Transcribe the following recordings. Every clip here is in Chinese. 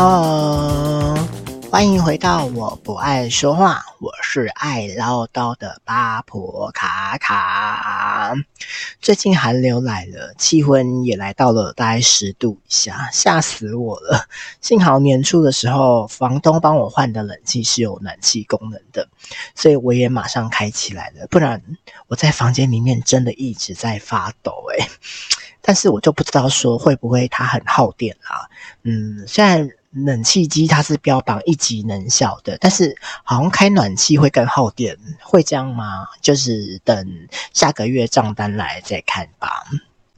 Hello，欢迎回到我不爱说话，我是爱唠叨的八婆卡卡。最近寒流来了，气温也来到了大概十度以下，吓死我了。幸好年初的时候，房东帮我换的冷气是有暖气功能的，所以我也马上开起来了。不然我在房间里面真的一直在发抖诶。但是我就不知道说会不会它很耗电啊？嗯，虽然。冷气机它是标榜一级能效的，但是好像开暖气会更耗电，会这样吗？就是等下个月账单来再看吧。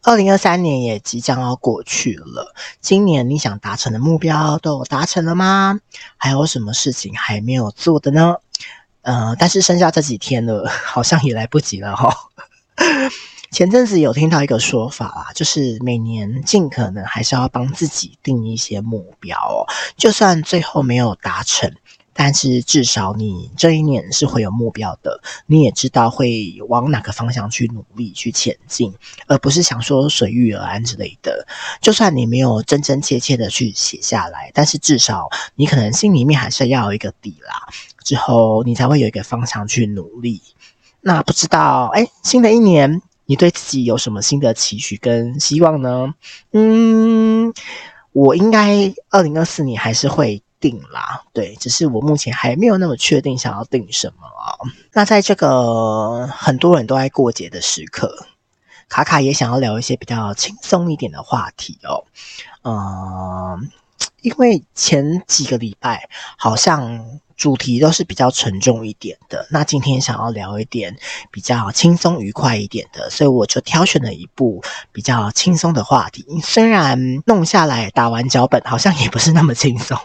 二零二三年也即将要过去了，今年你想达成的目标都达成了吗？还有什么事情还没有做的呢？呃，但是剩下这几天了，好像也来不及了齁。前阵子有听到一个说法啦，就是每年尽可能还是要帮自己定一些目标哦，就算最后没有达成，但是至少你这一年是会有目标的，你也知道会往哪个方向去努力去前进，而不是想说随遇而安之类的。就算你没有真真切切的去写下来，但是至少你可能心里面还是要有一个底啦，之后你才会有一个方向去努力。那不知道，诶，新的一年。你对自己有什么新的期许跟希望呢？嗯，我应该二零二四年还是会定啦，对，只是我目前还没有那么确定想要定什么啊。那在这个很多人都爱过节的时刻，卡卡也想要聊一些比较轻松一点的话题哦。嗯，因为前几个礼拜好像。主题都是比较沉重一点的，那今天想要聊一点比较轻松愉快一点的，所以我就挑选了一部比较轻松的话题。虽然弄下来打完脚本好像也不是那么轻松。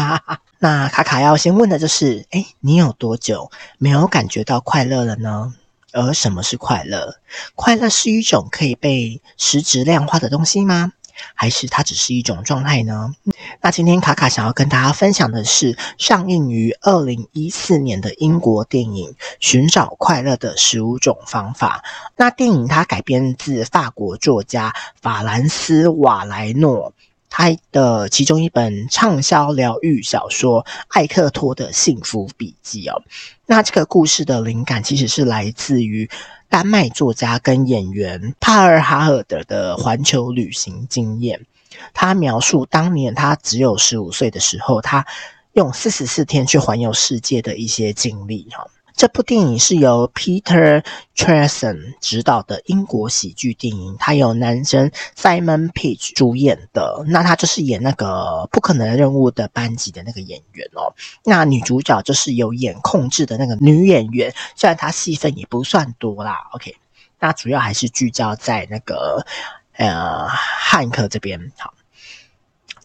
那卡卡要先问的就是，诶，你有多久没有感觉到快乐了呢？而什么是快乐？快乐是一种可以被实质量化的东西吗？还是它只是一种状态呢？那今天卡卡想要跟大家分享的是上映于二零一四年的英国电影《寻找快乐的十五种方法》。那电影它改编自法国作家法兰斯瓦莱诺他的其中一本畅销疗愈小说《艾克托的幸福笔记》哦。那这个故事的灵感其实是来自于。丹麦作家跟演员帕尔哈尔德的环球旅行经验，他描述当年他只有十五岁的时候，他用四十四天去环游世界的一些经历哈。这部电影是由 Peter Travson 执导的英国喜剧电影，他由男生 Simon Pegg 主演的。那他就是演那个不可能任务的班级的那个演员哦。那女主角就是有演控制的那个女演员，虽然她戏份也不算多啦。OK，那主要还是聚焦在那个呃汉克这边好。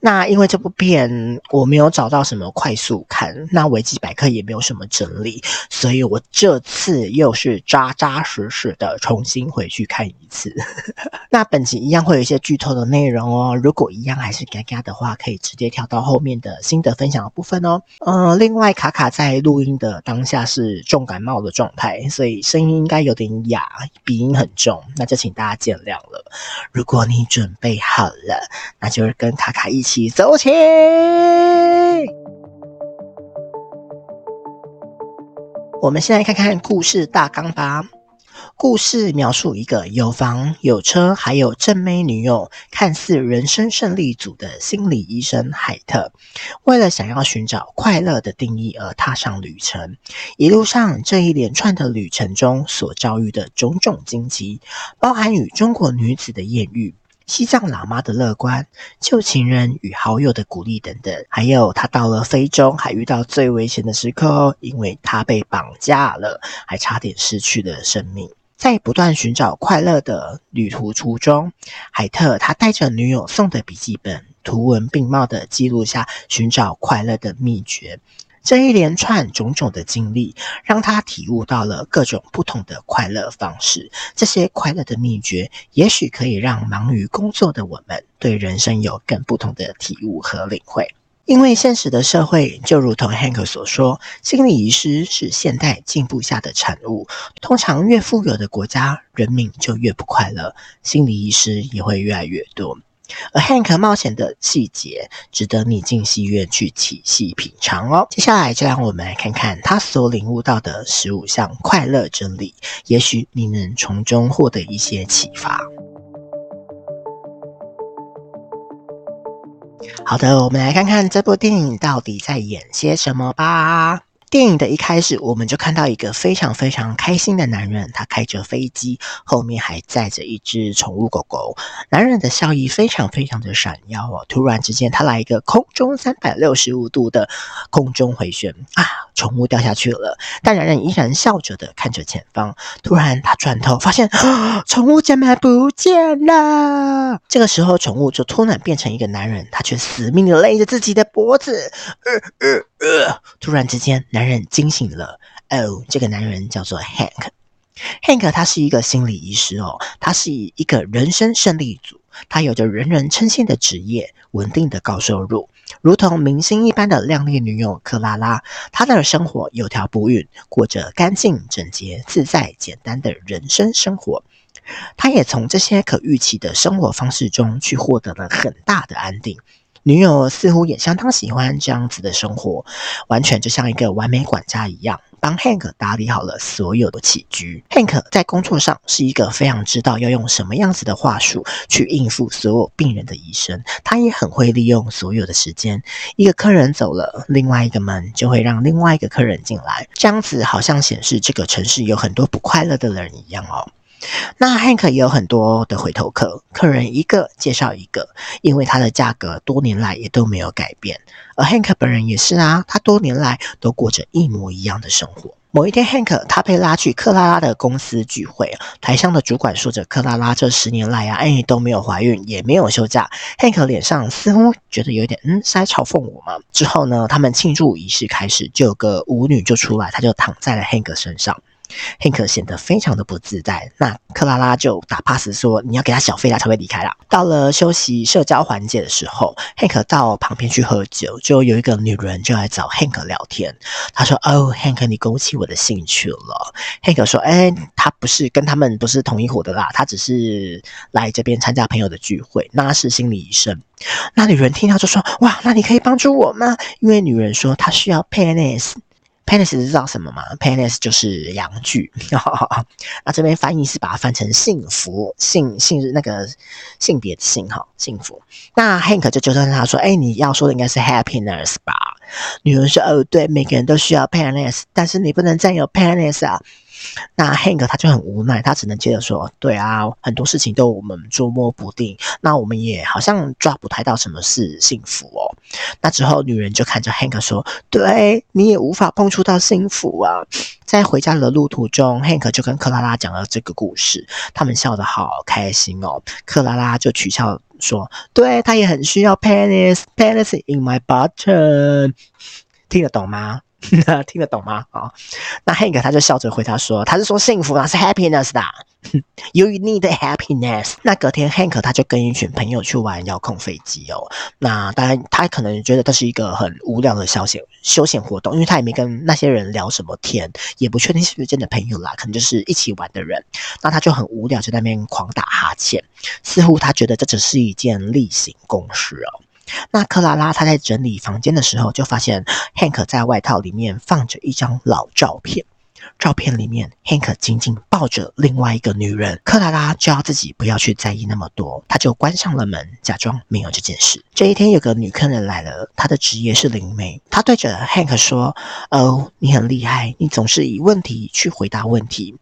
那因为这部片我没有找到什么快速看，那维基百科也没有什么整理，所以我这次又是扎扎实实的重新回去看一次。那本集一样会有一些剧透的内容哦，如果一样还是嘎嘎的话，可以直接跳到后面的心得分享的部分哦。呃，另外卡卡在录音的当下是重感冒的状态，所以声音应该有点哑，鼻音很重，那就请大家见谅了。如果你准备好了，那就是跟卡卡一起。起走起！我们先来看看故事大纲吧。故事描述一个有房有车还有正妹女友，看似人生胜利组的心理医生海特，为了想要寻找快乐的定义而踏上旅程。一路上这一连串的旅程中所遭遇的种种惊奇，包含与中国女子的艳遇。西藏喇嘛的乐观，旧情人与好友的鼓励等等，还有他到了非洲还遇到最危险的时刻哦，因为他被绑架了，还差点失去了生命。在不断寻找快乐的旅途途中，海特他带着女友送的笔记本，图文并茂的记录下寻找快乐的秘诀。这一连串种种的经历，让他体悟到了各种不同的快乐方式。这些快乐的秘诀，也许可以让忙于工作的我们，对人生有更不同的体悟和领会。因为现实的社会，就如同 Hank 所说，心理医师是现代进步下的产物。通常越富有的国家，人民就越不快乐，心理医师也会越来越多。而 Hank 冒险的细节值得你进戏院去细细品尝哦。接下来就让我们来看看他所领悟到的十五项快乐真理，也许你能从中获得一些启发。好的，我们来看看这部电影到底在演些什么吧。电影的一开始，我们就看到一个非常非常开心的男人，他开着飞机，后面还载着一只宠物狗狗。男人的笑意非常非常的闪耀哦。突然之间，他来一个空中三百六十五度的空中回旋啊！宠物掉下去了，但男人依然笑着的看着前方。突然，他转头发现，啊宠物怎么不见了？这个时候，宠物就突然变成一个男人，他却死命的勒着自己的脖子。呃呃呃！突然之间，男人惊醒了。哦，这个男人叫做 Hank。Hank 他是一个心理医师哦，他是一个人生胜利组，他有着人人称羡的职业，稳定的高收入，如同明星一般的靓丽女友克拉拉。她的生活有条不紊，过着干净、整洁、自在、简单的人生生活。她也从这些可预期的生活方式中去获得了很大的安定。女友似乎也相当喜欢这样子的生活，完全就像一个完美管家一样，帮 Hank 打理好了所有的起居。Hank 在工作上是一个非常知道要用什么样子的话术去应付所有病人的医生，他也很会利用所有的时间。一个客人走了，另外一个门就会让另外一个客人进来，这样子好像显示这个城市有很多不快乐的人一样哦。那 Hank 也有很多的回头客，客人一个介绍一个，因为他的价格多年来也都没有改变。而 Hank 本人也是啊，他多年来都过着一模一样的生活。某一天，Hank 他被拉去克拉拉的公司聚会，台上的主管说着：“克拉拉这十年来、啊，哎，都没有怀孕，也没有休假。”Hank 脸上似乎觉得有点，嗯，是在嘲讽我吗？之后呢，他们庆祝仪式开始，就有个舞女就出来，她就躺在了 Hank 身上。Hank 显得非常的不自在，那克拉拉就打 pass 说：“你要给他小费，他才会离开啦。”到了休息社交环节的时候，Hank 到旁边去喝酒，就有一个女人就来找 Hank 聊天。他说：“哦，Hank，你勾起我的兴趣了。”Hank 说：“哎，他不是跟他们不是同一伙的啦，他只是来这边参加朋友的聚会。那是心理医生。”那女人听到就说：“哇，那你可以帮助我吗？”因为女人说她需要 penis。Penis 知道什么吗？Penis 就是阳具。那这边翻译是把它翻成幸福，性性是那个性别的性哈，幸福。那 Hank 就纠正他说：“哎，你要说的应该是 happiness 吧？”女人说：“哦，对，每个人都需要 penis，但是你不能占有 penis 啊。”那 Hank 他就很无奈，他只能接着说：“对啊，很多事情都我们捉摸不定，那我们也好像抓不太到什么是幸福哦。”那之后，女人就看着 Hank 说：“对，你也无法碰触到幸福啊。”在回家的路途中，Hank 就跟克拉拉讲了这个故事，他们笑得好开心哦。克拉拉就取笑说：“对，他也很需要 penis，penis in my button，听得懂吗？” 听得懂吗？啊，那 Hank 他就笑着回答说：“他是说幸福啊，是 happiness 的。You need happiness。”那隔天 Hank 他就跟一群朋友去玩遥控飞机哦。那当然，他可能觉得这是一个很无聊的消遣休闲活动，因为他也没跟那些人聊什么天，也不确定是不是真的朋友啦，可能就是一起玩的人。那他就很无聊，就在那边狂打哈欠，似乎他觉得这只是一件例行公事哦。那克拉拉她在整理房间的时候，就发现 Hank 在外套里面放着一张老照片。照片里面，Hank 紧紧抱着另外一个女人。克拉拉就要自己不要去在意那么多，她就关上了门，假装没有这件事。这一天，有个女客人来了，她的职业是灵媒。她对着 Hank 说：“哦，你很厉害，你总是以问题去回答问题，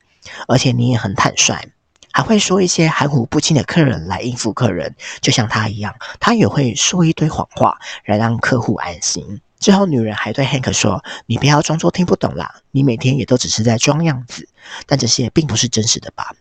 而且你也很坦率。”还会说一些含糊不清的客人来应付客人，就像他一样，他也会说一堆谎话来让客户安心。之后，女人还对 Hank 说：“你不要装作听不懂啦，你每天也都只是在装样子，但这些并不是真实的吧？”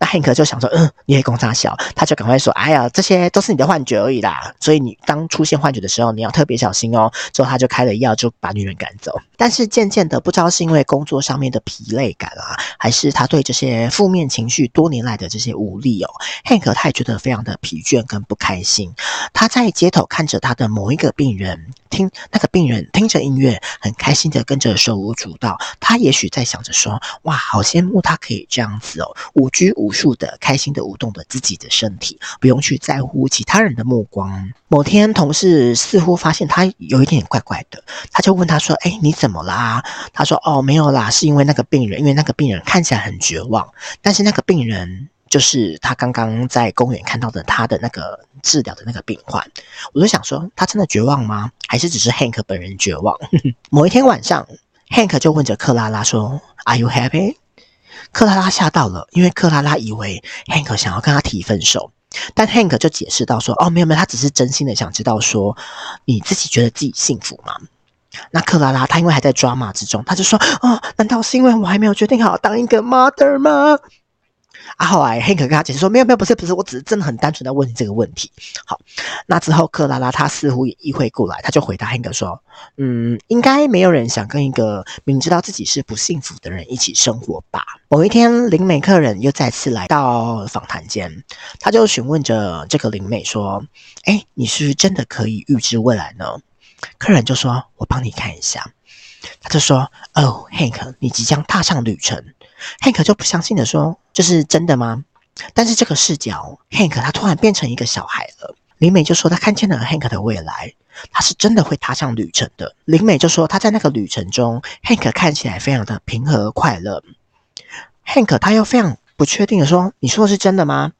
那 Hank 就想说，嗯，你也公差小，他就赶快说，哎呀，这些都是你的幻觉而已啦。所以你当出现幻觉的时候，你要特别小心哦。之后他就开了药，就把女人赶走。但是渐渐的，不知道是因为工作上面的疲累感啊，还是他对这些负面情绪多年来的这些无力哦，Hank 他也觉得非常的疲倦跟不开心。他在街头看着他的某一个病人。听那个病人听着音乐，很开心的跟着手舞足蹈。他也许在想着说：“哇，好羡慕他可以这样子哦，无拘无无数的开心的舞动着自己的身体，不用去在乎其他人的目光。某天，同事似乎发现他有一点怪怪的，他就问他说：“哎，你怎么啦？”他说：“哦，没有啦，是因为那个病人，因为那个病人看起来很绝望，但是那个病人。”就是他刚刚在公园看到的他的那个治疗的那个病患，我就想说，他真的绝望吗？还是只是 Hank 本人绝望？某一天晚上，Hank 就问着克拉拉说：“Are you happy？” 克拉拉吓到了，因为克拉拉以为 Hank 想要跟他提分手，但 Hank 就解释到说：“哦，没有没有，他只是真心的想知道说，你自己觉得自己幸福吗？”那克拉拉她因为还在抓马之中，她就说：“哦，难道是因为我还没有决定好当一个 mother 吗？”啊，后来 Hank 跟他解释说：“没有，没有，不是，不是，我只是真的很单纯的问你这个问题。”好，那之后克拉拉她似乎也意会过来，她就回答 Hank 说：“嗯，应该没有人想跟一个明知道自己是不幸福的人一起生活吧。”某一天，灵媒客人又再次来到访谈间，他就询问着这个灵媒说：“哎，你是不是真的可以预知未来呢？”客人就说：“我帮你看一下。”他就说：“哦，Hank，你即将踏上旅程。” Hank 就不相信的说：“这是真的吗？”但是这个视角，Hank 他突然变成一个小孩了。林美就说他看见了 Hank 的未来，他是真的会踏上旅程的。林美就说他在那个旅程中，Hank 看起来非常的平和快乐。Hank 他又非常不确定的说：“你说的是真的吗？”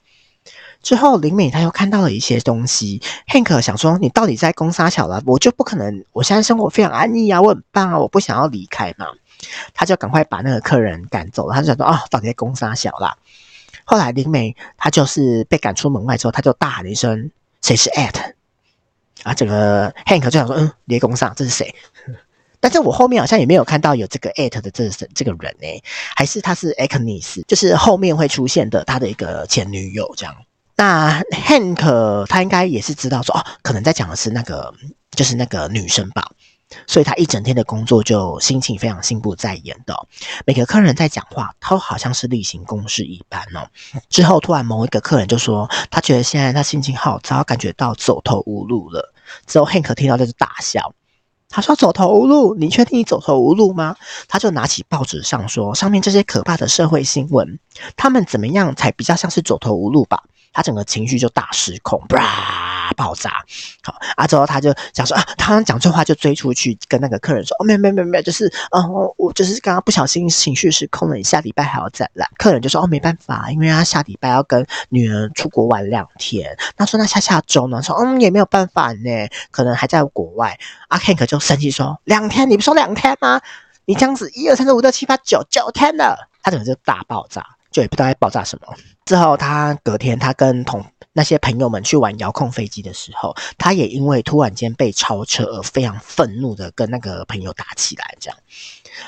之后林美他又看到了一些东西，Hank 想说：“你到底在攻杀小了？我就不可能，我现在生活非常安逸啊，我很棒啊，我不想要离开嘛。”他就赶快把那个客人赶走了。他就想说：“哦，到底在攻杀小啦？”后来灵媒他就是被赶出门外之后，他就大喊了一声：“谁是 at？” 啊，这个 Hank 就想说：“嗯，别攻杀，这是谁？” 但是我后面好像也没有看到有这个 at 的这这个人呢，还是他是 Agnes，就是后面会出现的他的一个前女友这样。那 Hank 他应该也是知道说：“哦，可能在讲的是那个，就是那个女生吧。”所以他一整天的工作就心情非常心不在焉的，每个客人在讲话，他好像是例行公事一般哦。之后突然某一个客人就说，他觉得现在他心情好糟，感觉到走投无路了。之后 Hank 听到就是大笑，他说：“走投无路？你确定你走投无路吗？”他就拿起报纸上说，上面这些可怕的社会新闻，他们怎么样才比较像是走投无路吧？他整个情绪就大失控，啪爆炸。好啊，之后他就想说啊，他讲错话就追出去跟那个客人说，哦，没有没有没有没有，就是哦，我就是刚刚不小心情绪失控了，你下礼拜还要再来。客人就说哦，没办法，因为他下礼拜要跟女儿出国玩两天。他说那下下周呢？说嗯，也没有办法呢，可能还在国外。阿 Hank 就生气说，两天，你不说两天吗？你这样子一二三四五六七八九九天了，他整个就大爆炸。就也不知道在爆炸什么。之后他隔天，他跟同那些朋友们去玩遥控飞机的时候，他也因为突然间被超车而非常愤怒的跟那个朋友打起来。这样，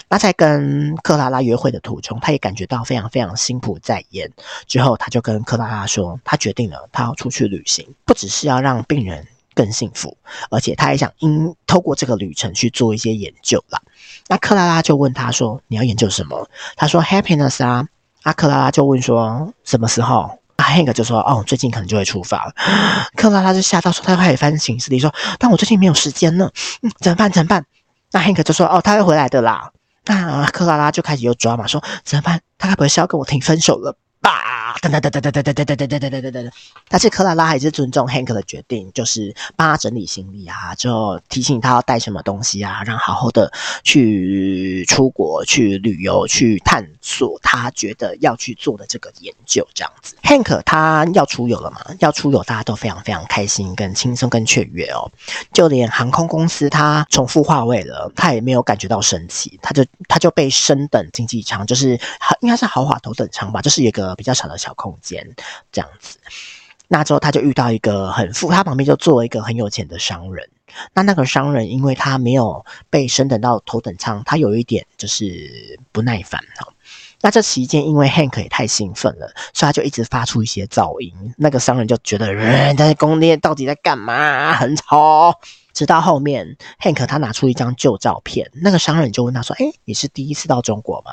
那在跟克拉拉约会的途中，他也感觉到非常非常心不在焉。之后他就跟克拉拉说，他决定了，他要出去旅行，不只是要让病人更幸福，而且他也想因透过这个旅程去做一些研究啦。那克拉拉就问他说：“你要研究什么？”他说：“Happiness 啊。”阿克拉拉就问说：“什么时候？”阿 Hank 就说：“哦，最近可能就会出发了。”克拉拉就吓到说：“他开始翻行事历，说，但我最近没有时间呢，嗯，怎么办？怎么办？”那 Hank 就说：“哦，他会回来的啦。”那克拉拉就开始又抓嘛，说：“怎么办？他该不会是要跟我提分手了？”吧，噔噔噔噔噔噔噔噔噔噔噔噔噔噔。但是克拉拉还是尊重 Hank 的决定，就是帮他整理行李啊，就提醒他要带什么东西啊，让好好的去出国、去旅游、去探索他觉得要去做的这个研究。这样子，Hank 他要出游了嘛？要出游，大家都非常非常开心、跟轻松、跟雀跃哦。就连航空公司他重复划位了，他也没有感觉到生气，他就他就被升等经济舱，就是应该是豪华头等舱吧，就是一个。比较小的小空间，这样子。那之后他就遇到一个很富，他旁边就坐了一个很有钱的商人。那那个商人因为他没有被升等到头等舱，他有一点就是不耐烦哈。那这期间因为 Hank 也太兴奋了，所以他就一直发出一些噪音。那个商人就觉得人在宫殿到底在干嘛？很吵。直到后面 Hank 他拿出一张旧照片，那个商人就问他说：“诶，你是第一次到中国吗？”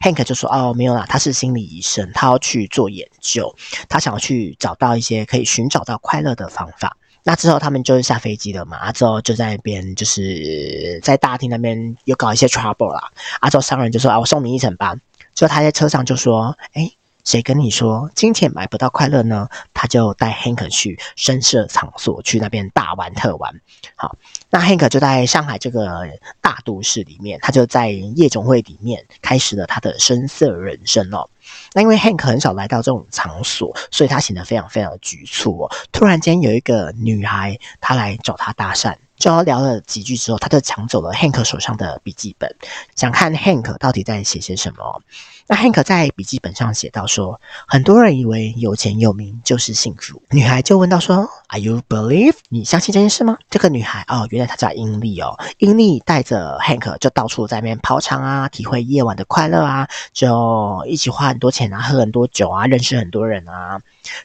Hank 就说：“哦，没有啦，他是心理医生，他要去做研究，他想要去找到一些可以寻找到快乐的方法。那之后他们就是下飞机了嘛，啊，之后就在那边就是在大厅那边又搞一些 trouble 啦。啊，之后商人就说：啊，我送你一程吧。之后他在车上就说：诶，谁跟你说金钱买不到快乐呢？他就带 Hank 去声色场所，去那边大玩特玩。好，那 Hank 就在上海这个大都市里面，他就在夜总会里面开始了他的声色人生哦。那因为 Hank 很少来到这种场所，所以他显得非常非常局促哦。突然间有一个女孩，她来找他搭讪。就聊了几句之后，他就抢走了 Hank 手上的笔记本，想看 Hank 到底在写些什么。那 Hank 在笔记本上写到说，很多人以为有钱有名就是幸福。女孩就问到说，Are you believe？你相信这件事吗？这个女孩哦，原来她叫英利哦。英利带着 Hank 就到处在那边跑场啊，体会夜晚的快乐啊，就一起花很多钱啊，喝很多酒啊，认识很多人啊。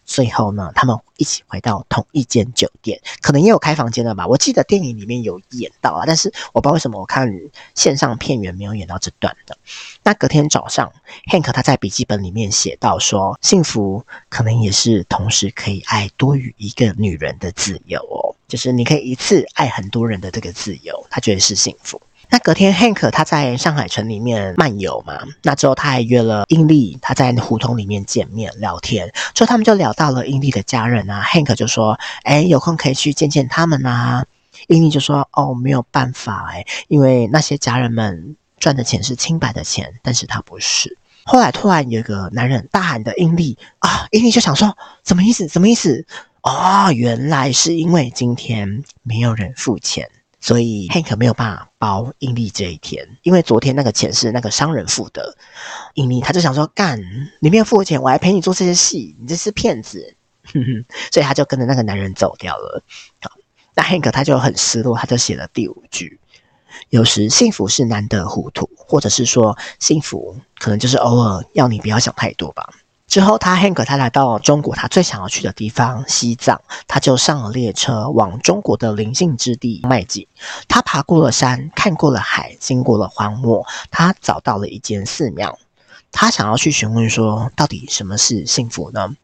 最后呢，他们一起回到同一间酒店，可能也有开房间了吧？我记得电影里面有演到啊，但是我不知道为什么我看线上片源没有演到这段的。那隔天早上，Hank 他在笔记本里面写到说，幸福可能也是同时可以爱多于一个女人的自由哦，就是你可以一次爱很多人的这个自由，他觉得是幸福。那隔天，Hank 他在上海城里面漫游嘛，那之后他还约了英丽，他在胡同里面见面聊天，之后他们就聊到了英丽的家人啊。Hank 就说：“哎，有空可以去见见他们啊。”英丽就说：“哦，没有办法哎，因为那些家人们赚的钱是清白的钱，但是他不是。”后来突然有一个男人大喊的英利啊，英利就想说：“什么意思？什么意思？哦，原来是因为今天没有人付钱。”所以 Hank 没有办法包英利这一天，因为昨天那个钱是那个商人付的。英利他就想说，干，你没有付钱，我还陪你做这些戏，你这是骗子。哼哼，所以他就跟着那个男人走掉了。好，那 Hank 他就很失落，他就写了第五句：有时幸福是难得糊涂，或者是说幸福可能就是偶尔要你不要想太多吧。之后，他 Hank 他来到中国，他最想要去的地方西藏，他就上了列车，往中国的灵性之地迈进。他爬过了山，看过了海，经过了荒漠，他找到了一间寺庙，他想要去询问说，到底什么是幸福呢？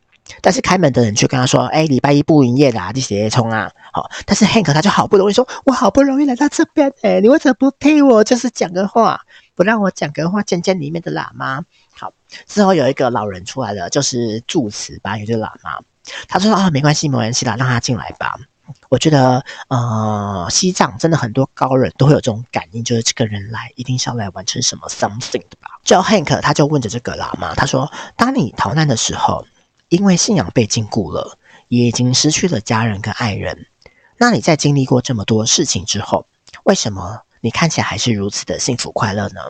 但是开门的人却跟他说：“哎，礼拜一不营业的，你写冲啊！”好，但是 Hank 他就好不容易说：“我好不容易来到这边，哎，你为什么不替我就是讲个话，不让我讲个话，见见里面的喇嘛？”好，之后有一个老人出来了，就是住持吧，也就是喇嘛。他说：“啊，没关系，没关系啦，让他进来吧。”我觉得，呃，西藏真的很多高人都会有这种感应，就是这个人来一定是要来完成什么 something 的吧。叫 Hank，他就问着这个喇嘛，他说：“当你逃难的时候，因为信仰被禁锢了，也已经失去了家人跟爱人，那你在经历过这么多事情之后，为什么你看起来还是如此的幸福快乐呢？”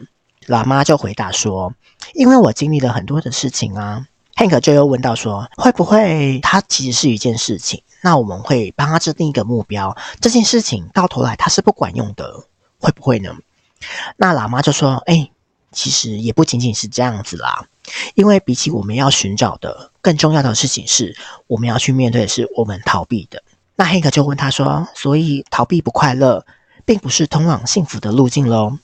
喇嘛就回答说：“因为我经历了很多的事情啊。” Hank 就又问到说：“会不会它其实是一件事情？那我们会帮他制定一个目标，这件事情到头来它是不管用的，会不会呢？”那喇嘛就说：“哎，其实也不仅仅是这样子啦，因为比起我们要寻找的，更重要的事情是我们要去面对的是我们逃避的。”那 Hank 就问他说：“所以逃避不快乐，并不是通往幸福的路径喽？”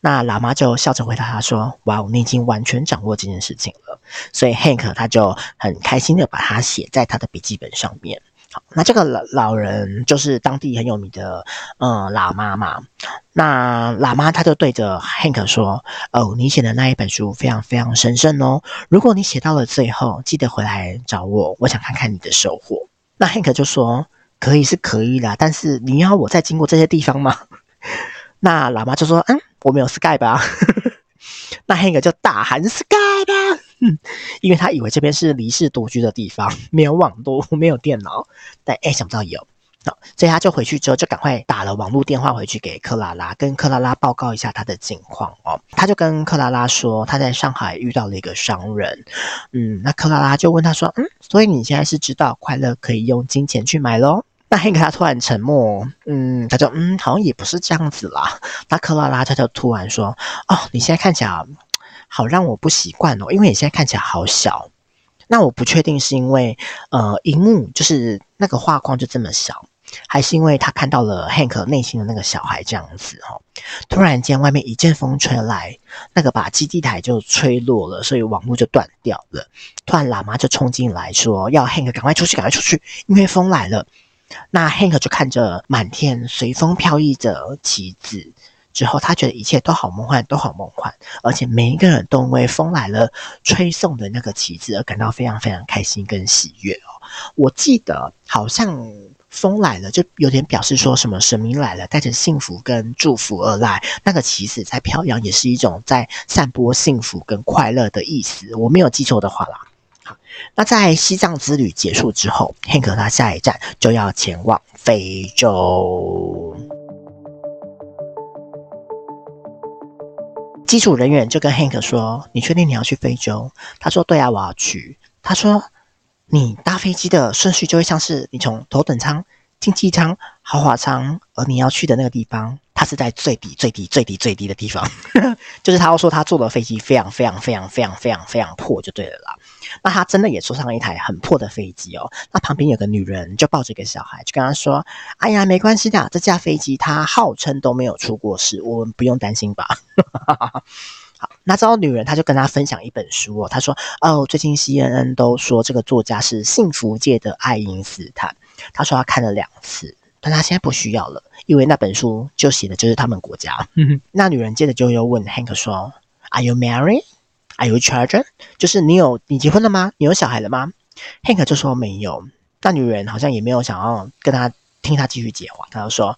那喇嘛就笑着回答他说：“哇，你已经完全掌握这件事情了。”所以 Hank 他就很开心的把它写在他的笔记本上面。那这个老老人就是当地很有名的，呃，喇嘛嘛。那喇嘛他就对着 Hank 说：“哦，你写的那一本书非常非常神圣哦。如果你写到了最后，记得回来找我，我想看看你的收获。”那 Hank 就说：“可以是可以啦，但是你要我再经过这些地方吗？” 那喇嘛就说：“嗯。”我没有 sky 吧？那 Hank 就大喊：“sky 吧，嗯 因为他以为这边是离世独居的地方，没有网络，没有电脑。但哎，想不到有，好，所以他就回去之后就赶快打了网络电话回去给克拉拉，跟克拉拉报告一下他的情况哦。他就跟克拉拉说，他在上海遇到了一个商人。嗯，那克拉拉就问他说：“嗯，所以你现在是知道快乐可以用金钱去买喽？”那 Hank 他突然沉默，嗯，他就嗯，好像也不是这样子啦。那克拉拉他就突然说：“哦，你现在看起来好让我不习惯哦，因为你现在看起来好小。那我不确定是因为呃，荧幕就是那个画框就这么小，还是因为他看到了 Hank 内心的那个小孩这样子哦。突然间，外面一阵风吹来，那个把基地台就吹落了，所以网络就断掉了。突然，喇嘛就冲进来说：要 Hank 赶快出去，赶快出去，因为风来了。那 Hank 就看着满天随风飘逸着旗子，之后，他觉得一切都好梦幻，都好梦幻，而且每一个人都为风来了吹送的那个旗子而感到非常非常开心跟喜悦哦。我记得好像风来了，就有点表示说什么神明来了，带着幸福跟祝福而来，那个旗子在飘扬，也是一种在散播幸福跟快乐的意思。我没有记错的话啦。好，那在西藏之旅结束之后，Hank 他下一站就要前往非洲。机组人员就跟 Hank 说：“你确定你要去非洲？”他说：“对啊，我要去。”他说：“你搭飞机的顺序就会像是你从头等舱、经济舱、豪华舱，而你要去的那个地方。”它是在最低、最低、最低、最低的地方，就是他要说他坐的飞机非常、非常、非常、非常、非常、非常破，就对了啦。那他真的也坐上了一台很破的飞机哦。那旁边有个女人就抱着一个小孩，就跟他说：“哎呀，没关系的，这架飞机它号称都没有出过事，我们不用担心吧。”好，那之后女人她就跟他分享一本书哦，她说：“哦，最近 CNN 都说这个作家是幸福界的爱因斯坦。”他说他看了两次。但他现在不需要了，因为那本书就写的就是他们国家。那女人接着就又问 Hank 说：“Are you married? Are you children？就是你有你结婚了吗？你有小孩了吗？”Hank 就说没有。那女人好像也没有想要跟他听他继续解话，他就说：“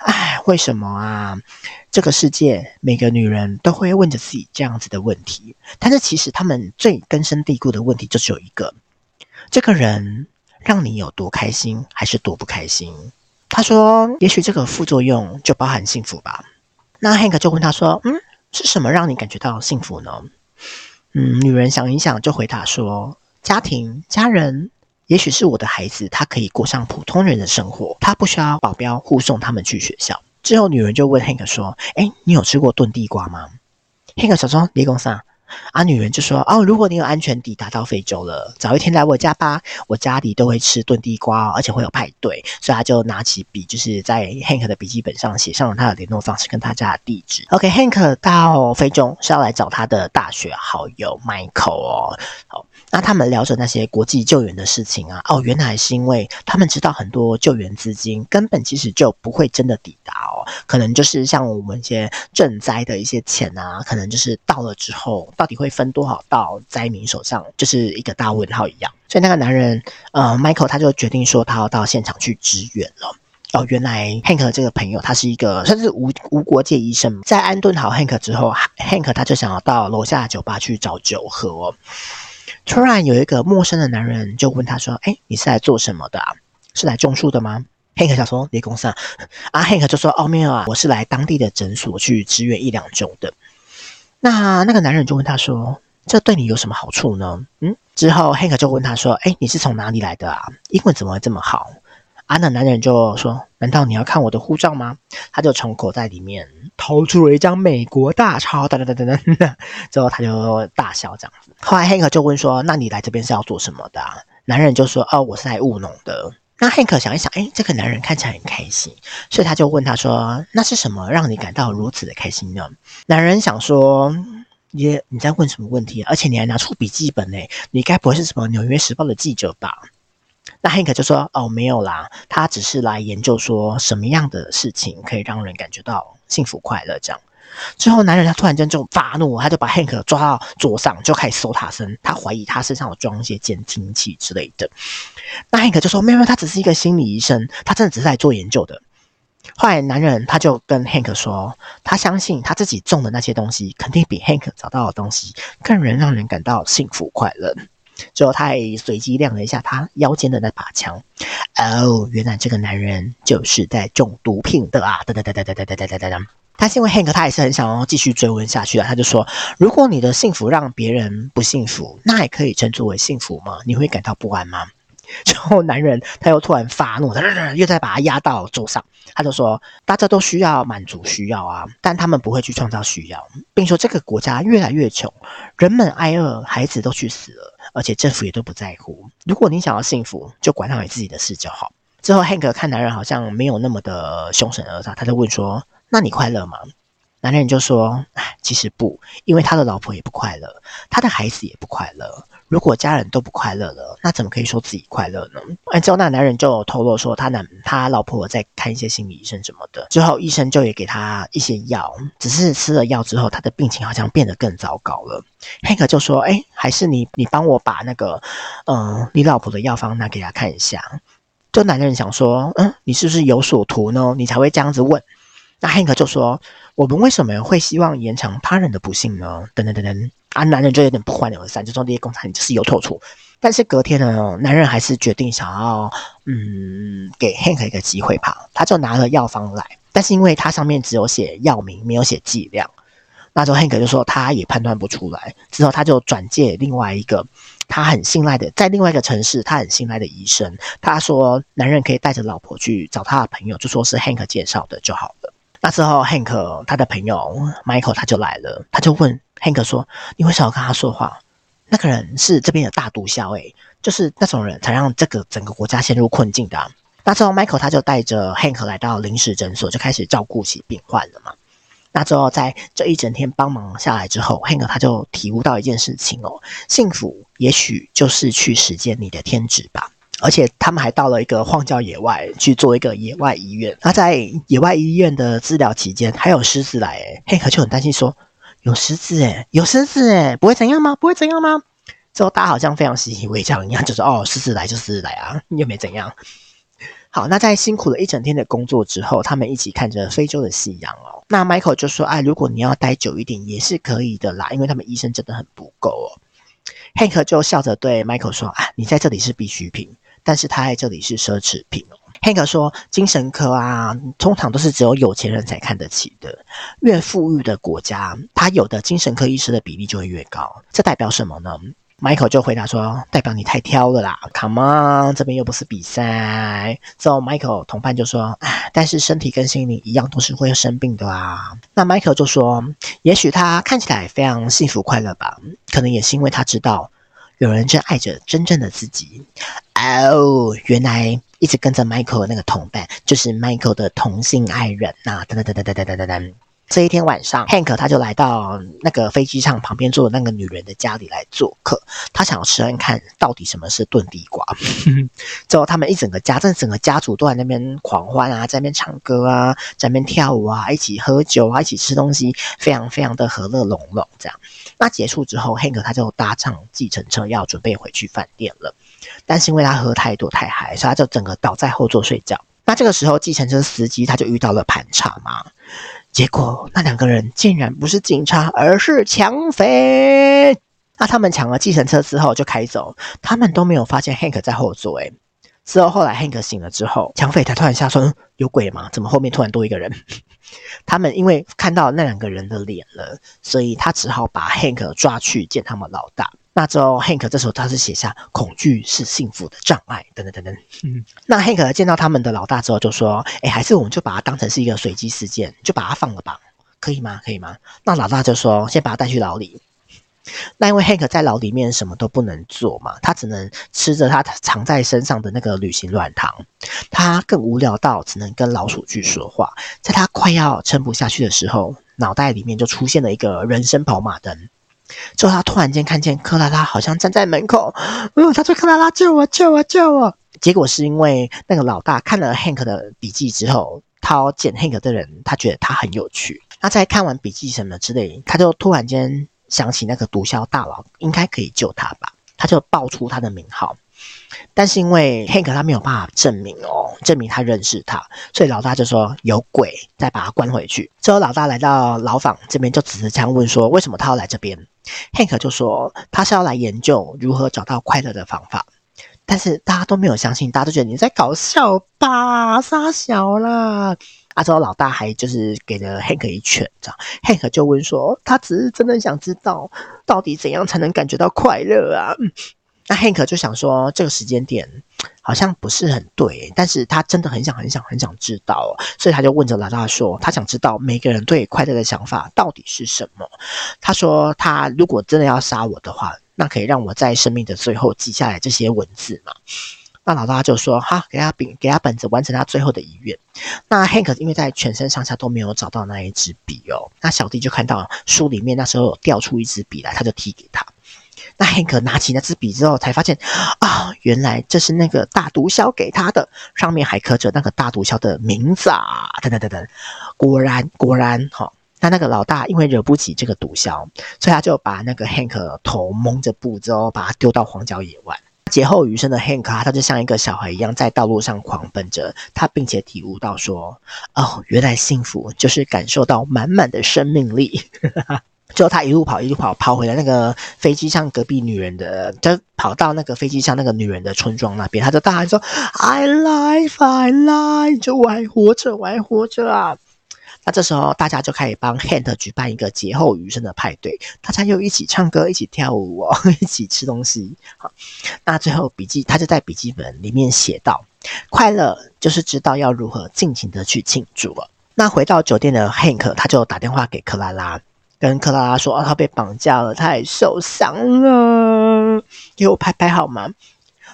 哎，为什么啊？这个世界每个女人都会问着自己这样子的问题，但是其实他们最根深蒂固的问题就只有一个：这个人让你有多开心，还是多不开心？”他说：“也许这个副作用就包含幸福吧。”那 Hank 就问他说：“嗯，是什么让你感觉到幸福呢？”嗯，女人想一想就回答说：“家庭、家人，也许是我的孩子，他可以过上普通人的生活，他不需要保镖护送他们去学校。”之后，女人就问 Hank 说：“哎，你有吃过炖地瓜吗？”Hank 小说：“你讲啥？”啊，女人就说：“哦，如果你有安全抵达到非洲了，早一天来我家吧。我家里都会吃炖地瓜，而且会有派对。”所以他就拿起笔，就是在 Hank 的笔记本上写上了他的联络方式跟他家的地址。OK，Hank 到非洲是要来找他的大学好友 Michael 哦。好，那他们聊着那些国际救援的事情啊。哦，原来是因为他们知道很多救援资金根本其实就不会真的抵达哦，可能就是像我们一些赈灾的一些钱啊，可能就是到了之后。到底会分多少到灾民手上，就是一个大问号一样。所以那个男人，呃，Michael 他就决定说，他要到现场去支援了。哦，原来 Hank 这个朋友，他是一个算是无无国界医生。在安顿好 Hank 之后，Hank 他就想要到楼下的酒吧去找酒喝。突然有一个陌生的男人就问他说：“哎，你是来做什么的啊？是来种树的吗？”Hank 想说：“你公司啊？” 啊，Hank 就说：“哦，没有啊，我是来当地的诊所去支援一两周的。”那那个男人就问他说：“这对你有什么好处呢？”嗯，之后 Hank 就问他说：“哎，你是从哪里来的啊？英文怎么会这么好？”啊，那男人就说：“难道你要看我的护照吗？”他就从口袋里面掏出了一张美国大钞，哒哒哒哒哒，之后他就大笑这样子。后来 Hank 就问说：“那你来这边是要做什么的啊？”男人就说：“哦，我是来务农的。”那 Hank 想一想，哎，这个男人看起来很开心，所以他就问他说：“那是什么让你感到如此的开心呢？”男人想说：“你你在问什么问题？而且你还拿出笔记本呢？你该不会是什么《纽约时报》的记者吧？”那 Hank 就说：“哦，没有啦，他只是来研究说什么样的事情可以让人感觉到幸福快乐这样。”之后，男人他突然间就发怒，他就把 Hank 抓到桌上，就开始搜他身。他怀疑他身上有装一些监听器之类的。那 Hank 就说：“没有，没有他只是一个心理医生，他真的只是来做研究的。”后来，男人他就跟 Hank 说：“他相信他自己种的那些东西，肯定比 Hank 找到的东西更能让人感到幸福快乐。”最后，他还随机亮了一下他腰间的那把枪。哦，原来这个男人就是在种毒品的啊！哒哒哒哒哒哒哒哒哒哒。但是因为 Hank 他也是很想要继续追问下去的，他就说：“如果你的幸福让别人不幸福，那也可以称作为幸福吗？你会感到不安吗？” 之后男人他又突然发怒他，又再把他压到桌上，他就说：“大家都需要满足需要啊，但他们不会去创造需要，并说这个国家越来越穷，人们挨饿，孩子都去死了，而且政府也都不在乎。如果你想要幸福，就管好你自己的事就好。”之后 Hank 看男人好像没有那么的凶神恶煞，他就问说。那你快乐吗？男人就说：“哎，其实不，因为他的老婆也不快乐，他的孩子也不快乐。如果家人都不快乐了，那怎么可以说自己快乐呢？”哎，之后那男人就透露说，他男他老婆在看一些心理医生什么的，之后医生就也给他一些药，只是吃了药之后，他的病情好像变得更糟糕了。Hank 就说：“哎，还是你你帮我把那个，嗯，你老婆的药方拿给他看一下。”就男人想说：“嗯，你是不是有所图呢？你才会这样子问。”那 Hank 就说：“我们为什么会希望延长他人的不幸呢？”等等等等啊，男人就有点不欢而散，就说这些工厂你就是有错处。但是隔天呢，男人还是决定想要嗯给 Hank 一个机会吧。他就拿了药方来，但是因为它上面只有写药名，没有写剂量，那时候 Hank 就说他也判断不出来。之后他就转介另外一个他很信赖的，在另外一个城市他很信赖的医生，他说男人可以带着老婆去找他的朋友，就说是 Hank 介绍的就好了。那时候，Hank 他的朋友 Michael 他就来了，他就问 Hank 说：“你为什么要跟他说话？那个人是这边的大毒枭，诶，就是那种人才让这个整个国家陷入困境的。”那之后，Michael 他就带着 Hank 来到临时诊所，就开始照顾起病患了嘛。那之后，在这一整天帮忙下来之后，Hank 他就体悟到一件事情哦，幸福也许就是去实践你的天职吧。而且他们还到了一个荒郊野外去做一个野外医院。那在野外医院的治疗期间，还有狮子来，诶，Hank 就很担心说：“有狮子诶，有狮子诶，不会怎样吗？不会怎样吗？”之后大家好像非常习以为常一样，就说：“哦，狮子来就狮子来啊，又没怎样。”好，那在辛苦了一整天的工作之后，他们一起看着非洲的夕阳哦。那 Michael 就说：“哎，如果你要待久一点也是可以的啦，因为他们医生真的很不够哦。”Hank 就笑着对 Michael 说：“啊，你在这里是必需品。”但是他在这里是奢侈品哦。Hank 说，精神科啊，通常都是只有有钱人才看得起的。越富裕的国家，他有的精神科医师的比例就会越高。这代表什么呢？Michael 就回答说，代表你太挑了啦。Come on，这边又不是比赛。之后 Michael 同伴就说，但是身体跟心灵一样都是会生病的啊。那 Michael 就说，也许他看起来非常幸福快乐吧，可能也是因为他知道。有人正爱着真正的自己哦，原来一直跟着 Michael 的那个同伴就是 Michael 的同性爱人呐！噔噔噔噔噔噔噔噔。这一天晚上，Hank 他就来到那个飞机上旁边坐的那个女人的家里来做客。他想要吃看看到底什么是炖地瓜。之后他们一整个家，这整个家族都在那边狂欢啊，在那边唱歌啊，在那边跳舞啊，一起喝酒啊，一起吃东西，非常非常的和乐融融。这样，那结束之后，Hank 他就搭上计程车要准备回去饭店了。但是因为他喝太多太嗨，所以他就整个倒在后座睡觉。那这个时候，计程车司机他就遇到了盘查嘛。结果那两个人竟然不是警察，而是抢匪。那他们抢了计程车之后就开走，他们都没有发现 Hank 在后座。诶，之后后来 Hank 醒了之后，抢匪才突然下说：“有鬼吗？怎么后面突然多一个人？” 他们因为看到那两个人的脸了，所以他只好把 Hank 抓去见他们老大。那之后，Hank 这时候他是写下“恐惧是幸福的障碍”等等等等。嗯，那 Hank 见到他们的老大之后就说：“哎，还是我们就把它当成是一个随机事件，就把它放了吧，可以吗？可以吗？”那老大就说：“先把他带去牢里。”那因为 Hank 在牢里面什么都不能做嘛，他只能吃着他藏在身上的那个旅行软糖。他更无聊到只能跟老鼠去说话。在他快要撑不下去的时候，脑袋里面就出现了一个人生跑马灯。之后，他突然间看见克拉拉好像站在门口，嗯，他说：“克拉拉，救我，救我，救我！”结果是因为那个老大看了 Hank 的笔记之后，他要捡 Hank 的人，他觉得他很有趣。那在看完笔记什么之类，他就突然间想起那个毒枭大佬应该可以救他吧，他就报出他的名号。但是因为 Hank 他没有办法证明哦，证明他认识他，所以老大就说有鬼，再把他关回去。之后老大来到牢房这边，就只是这样问说，为什么他要来这边？Hank 就说他是要来研究如何找到快乐的方法。但是大家都没有相信，大家都觉得你在搞笑吧，傻小啦。啊，之后老大还就是给了 Hank 一拳，这样 Hank 就问说，他只是真的想知道到底怎样才能感觉到快乐啊？那 Hank 就想说，这个时间点好像不是很对，但是他真的很想、很想、很想知道，所以他就问着老大说，他想知道每个人对快乐的想法到底是什么。他说，他如果真的要杀我的话，那可以让我在生命的最后记下来这些文字嘛？那老大就说：“哈，给他笔，给他本子，完成他最后的遗愿。”那 Hank 因为在全身上下都没有找到那一支笔哦，那小弟就看到书里面那时候掉出一支笔来，他就递给他。那 Hank 拿起那支笔之后，才发现啊，原来这是那个大毒枭给他的，上面还刻着那个大毒枭的名字啊！等等等等，果然果然，哈、哦，那那个老大因为惹不起这个毒枭，所以他就把那个 Hank 头蒙着布之后，把他丢到荒郊野外。劫后余生的 Hank，他就像一个小孩一样，在道路上狂奔着，他并且体悟到说：哦，原来幸福就是感受到满满的生命力。最后他一路跑一路跑，跑回了那个飞机上隔壁女人的，就跑到那个飞机上那个女人的村庄那边，他就大喊说：“I live, I live，就我还活着，我还活着啊！”那这时候大家就开始帮 Hank 举办一个劫后余生的派对，大家又一起唱歌，一起跳舞哦，一起吃东西。好，那最后笔记他就在笔记本里面写道：“快乐就是知道要如何尽情的去庆祝了。”那回到酒店的 Hank，他就打电话给克拉拉。跟克拉拉说：“哦，他被绑架了，他也受伤了，给我拍拍好吗？”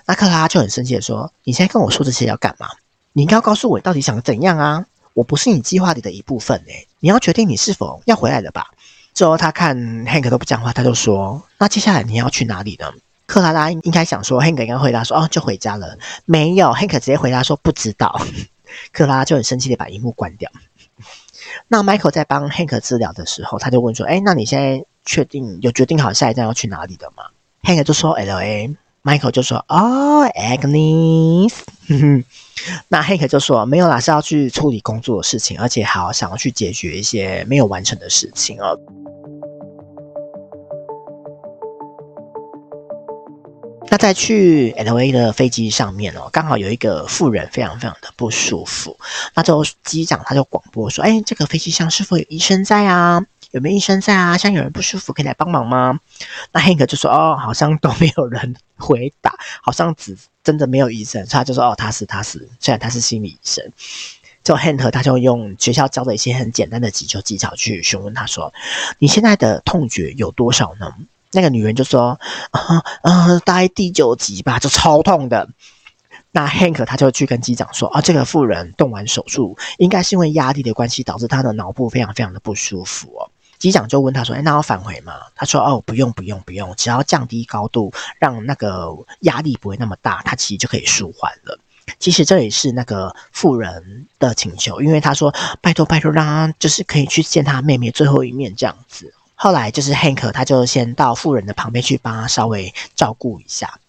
那克拉拉就很生气的说：“你现在跟我说这些要干嘛？你应该要告诉我到底想怎样啊！我不是你计划里的一部分诶，你要决定你是否要回来了吧。”之后他看 Hank 都不讲话，他就说：“那接下来你要去哪里呢？”克拉拉应该想说，Hank 应该回答说：“哦，就回家了。”没有，Hank 直接回答说：“不知道。”克拉拉就很生气的把荧幕关掉。那 Michael 在帮 Hank 治疗的时候，他就问说：“哎，那你现在确定有决定好下一站要去哪里的吗？”Hank 就说：“LA。” Michael 就说：“哦，Agnes。”那 Hank 就说：“没有啦，是要去处理工作的事情，而且还要想要去解决一些没有完成的事情哦。”那在去 LA 的飞机上面哦，刚好有一个妇人非常非常的不舒服。那就机长他就广播说：“哎，这个飞机上是否有医生在啊？有没有医生在啊？像有人不舒服，可以来帮忙吗？”那 Hank 就说：“哦，好像都没有人回答，好像只真的没有医生。”所以他就说：“哦，他是他是，虽然他是心理医生。”就 Hank 他就用学校教的一些很简单的急救技巧去询问他说：“你现在的痛觉有多少呢？”那个女人就说：“啊啊，大概第九级吧，就超痛的。”那 Hank 他就去跟机长说：“啊，这个妇人动完手术，应该是因为压力的关系，导致她的脑部非常非常的不舒服哦。”机长就问他说：“哎，那要返回吗？”他说：“哦，不用不用不用，只要降低高度，让那个压力不会那么大，他其实就可以舒缓了。”其实这也是那个妇人的请求，因为他说：“拜托拜托，让他就是可以去见他妹妹最后一面这样子。”后来就是 Hank，他就先到富人的旁边去帮他稍微照顾一下，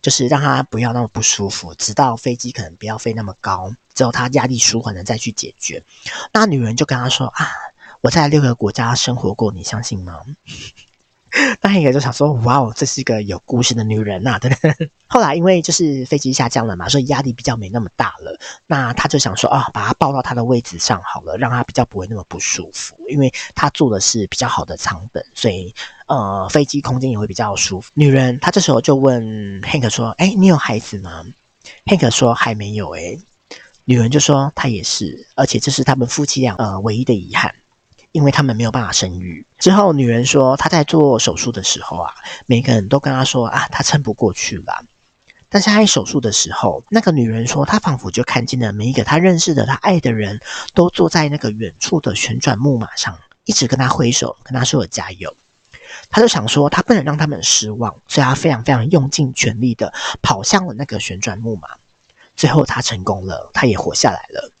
就是让他不要那么不舒服，直到飞机可能不要飞那么高，之后他压力舒缓了再去解决。那女人就跟他说：“啊，我在六个国家生活过，你相信吗？” 那一个就想说，哇哦，这是一个有故事的女人呐、啊，对不对？后来因为就是飞机下降了嘛，所以压力比较没那么大了。那他就想说，啊，把他抱到他的位置上好了，让他比较不会那么不舒服，因为他坐的是比较好的舱本，所以呃，飞机空间也会比较舒服。女人她这时候就问 Hank 说，哎，你有孩子吗？Hank 说还没有诶。女人就说她也是，而且这是他们夫妻俩呃唯一的遗憾。因为他们没有办法生育。之后，女人说她在做手术的时候啊，每个人都跟她说啊，她撑不过去了。但是她在手术的时候，那个女人说，她仿佛就看见了每一个她认识的、她爱的人都坐在那个远处的旋转木马上，一直跟她挥手，跟她说加油。她就想说，她不能让他们失望，所以她非常非常用尽全力的跑向了那个旋转木马。最后，她成功了，她也活下来了。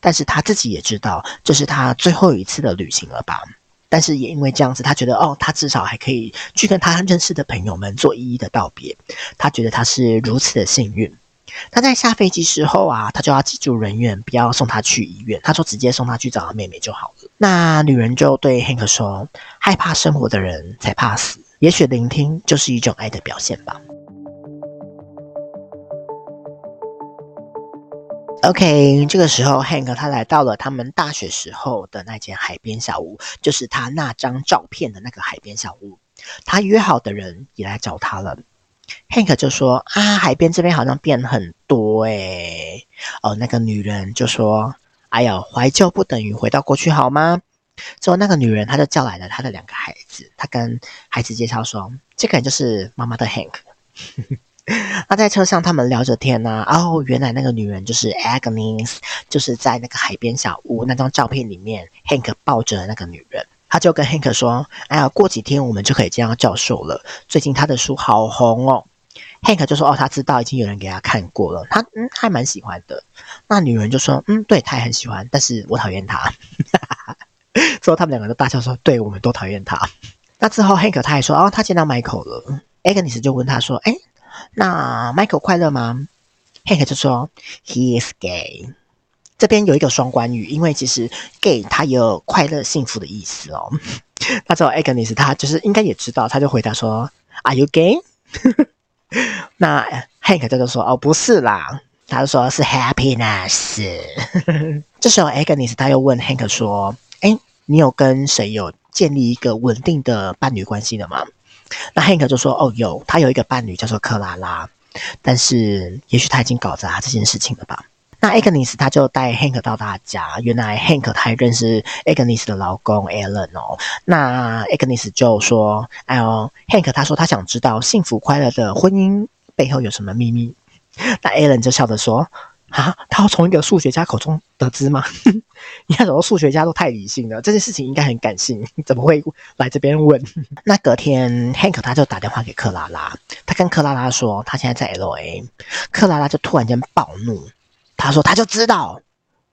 但是他自己也知道，这是他最后一次的旅行了吧？但是也因为这样子，他觉得哦，他至少还可以去跟他认识的朋友们做一一的道别。他觉得他是如此的幸运。他在下飞机时候啊，他就要记住人员，不要送他去医院。他说直接送他去找他妹妹就好了。那女人就对 Hank 说：“害怕生活的人才怕死，也许聆听就是一种爱的表现吧。” OK，这个时候 Hank 他来到了他们大学时候的那间海边小屋，就是他那张照片的那个海边小屋。他约好的人也来找他了。Hank 就说：“啊，海边这边好像变很多诶。”哦，那个女人就说：“哎呀，怀旧不等于回到过去，好吗？”之后那个女人她就叫来了她的两个孩子，她跟孩子介绍说：“这个人就是妈妈的 Hank。” 那在车上，他们聊着天呢、哦，原来那个女人就是 Agnes，就是在那个海边小屋那张照片里面，Hank 抱着那个女人。他就跟 Hank 说：“哎呀，过几天我们就可以见到教授了。最近他的书好红哦。”Hank 就说：“哦，他知道已经有人给他看过了，他嗯还蛮喜欢的。”那女人就说：“嗯，对，他也很喜欢，但是我讨厌他。”之后他们两个都大笑说：“对，我们都讨厌他。”那之后 Hank 他还说：“哦，他见到 Michael 了。”Agnes 就问他说：“哎。”那 Michael 快乐吗？Hank 就说 He is gay。这边有一个双关语，因为其实 gay 它也有快乐、幸福的意思哦。那之后 Agnes 他就是应该也知道，他就回答说 Are you gay？那 Hank 就说哦不是啦，他就说是 happiness。这时候 Agnes 他又问 Hank 说：哎，你有跟谁有建立一个稳定的伴侣关系的吗？那 Hank 就说：“哦，有，他有一个伴侣叫做克拉拉，但是也许他已经搞砸这件事情了吧。”那 Agnes 他就带 Hank 到他家，原来 Hank 他还认识 Agnes 的老公 Alan 哦。那 Agnes 就说：“哎呦，Hank 他说他想知道幸福快乐的婚姻背后有什么秘密。”那 Alan 就笑着说。啊，他要从一个数学家口中得知吗？你看，很多数学家都太理性了，这件事情应该很感性，怎么会来这边问？那隔天，Hank 他就打电话给克拉拉，他跟克拉拉说他现在在 LA，克拉拉就突然间暴怒，他说他就知道，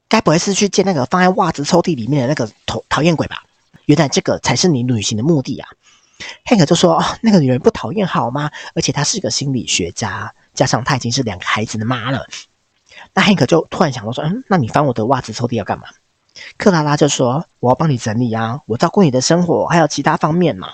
该不会是去见那个放在袜子抽屉里面的那个讨讨厌鬼吧？原来这个才是你旅行的目的啊！Hank 就说，哦，那个女人不讨厌好吗？而且她是个心理学家，加上她已经是两个孩子的妈了。那 Hank 就突然想到说：“嗯，那你翻我的袜子抽屉要干嘛？”克拉拉就说：“我要帮你整理啊，我照顾你的生活，还有其他方面嘛。”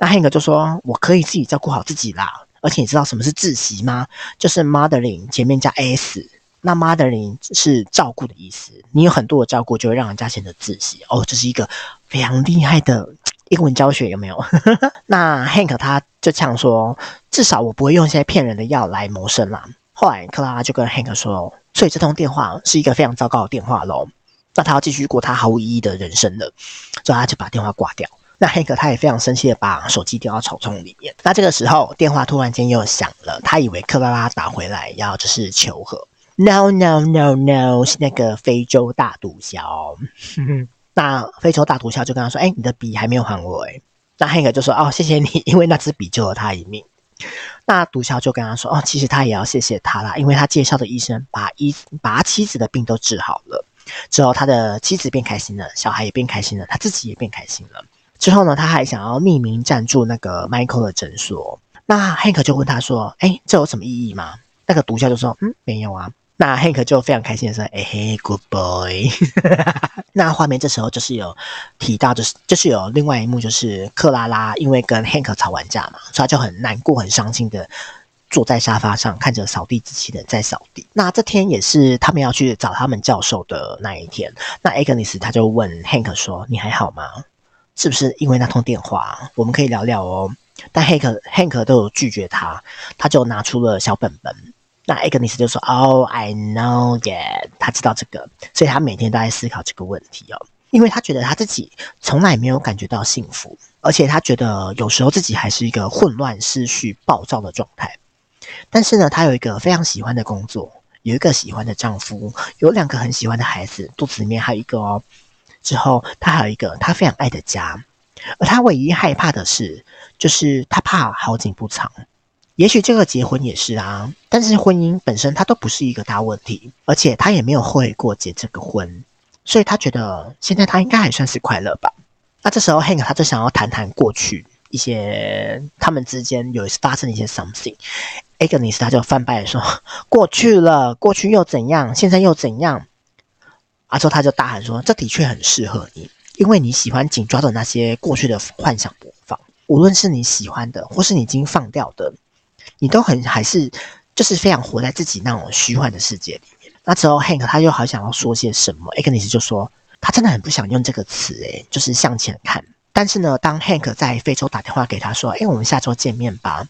那 Hank 就说：“我可以自己照顾好自己啦。而且你知道什么是自习吗？就是 mothering 前面加 s，那 mothering 是照顾的意思。你有很多的照顾，就会让人家显得自习哦。这是一个非常厉害的英文教学，有没有？那 Hank 他就这样说：至少我不会用一些骗人的药来谋生啦。”后来，克拉拉就跟 Hank 说：“所以这通电话是一个非常糟糕的电话喽。那他要继续过他毫无意义的人生了，所以他就把电话挂掉。那 Hank 他也非常生气的把手机丢到草丛里面。那这个时候，电话突然间又响了，他以为克拉拉打回来要就是求和。No no no no，是那个非洲大毒枭。那非洲大毒枭就跟他说：‘哎，你的笔还没有还我。’哎，那 Hank 就说：‘哦，谢谢你，因为那支笔救了他一命。’那毒枭就跟他说：“哦，其实他也要谢谢他啦，因为他介绍的医生把医把他妻子的病都治好了。之后他的妻子变开心了，小孩也变开心了，他自己也变开心了。之后呢，他还想要匿名赞助那个 Michael 的诊所。那 Hank 就问他说：‘哎，这有什么意义吗？’那个毒枭就说：‘嗯，没有啊。’那 Hank 就非常开心的说：‘哎嘿，Good boy。’那画面这时候就是有提到，就是就是有另外一幕，就是克拉拉因为跟 Hank 吵完架嘛，所以他就很难过、很伤心的坐在沙发上，看着扫地机器人在扫地。那这天也是他们要去找他们教授的那一天。那 Agnes 他就问 Hank 说：“你还好吗？是不是因为那通电话？我们可以聊聊哦。”但 Hank Hank 都有拒绝他，他就拿出了小本本。那 Agnes 就说：“Oh, I know that。”他知道这个，所以他每天都在思考这个问题哦。因为他觉得他自己从来没有感觉到幸福，而且他觉得有时候自己还是一个混乱、思绪暴躁的状态。但是呢，他有一个非常喜欢的工作，有一个喜欢的丈夫，有两个很喜欢的孩子，肚子里面还有一个哦。之后他还有一个他非常爱的家，而他唯一害怕的是，就是他怕好景不长。也许这个结婚也是啊，但是婚姻本身它都不是一个大问题，而且他也没有后悔过结这个婚，所以他觉得现在他应该还算是快乐吧。那这时候 Hank 他就想要谈谈过去一些他们之间有发生的一些 something，Agnes 他就翻白说：“过去了，过去又怎样？现在又怎样？”啊，之后他就大喊说：“这的确很适合你，因为你喜欢紧抓着那些过去的幻想不放，无论是你喜欢的，或是你已经放掉的。”你都很还是就是非常活在自己那种虚幻的世界里面。那之后，Hank 他又好想要说些什么，Agnes 就说他真的很不想用这个词，诶，就是向前看。但是呢，当 Hank 在非洲打电话给他说：“诶，我们下周见面吧。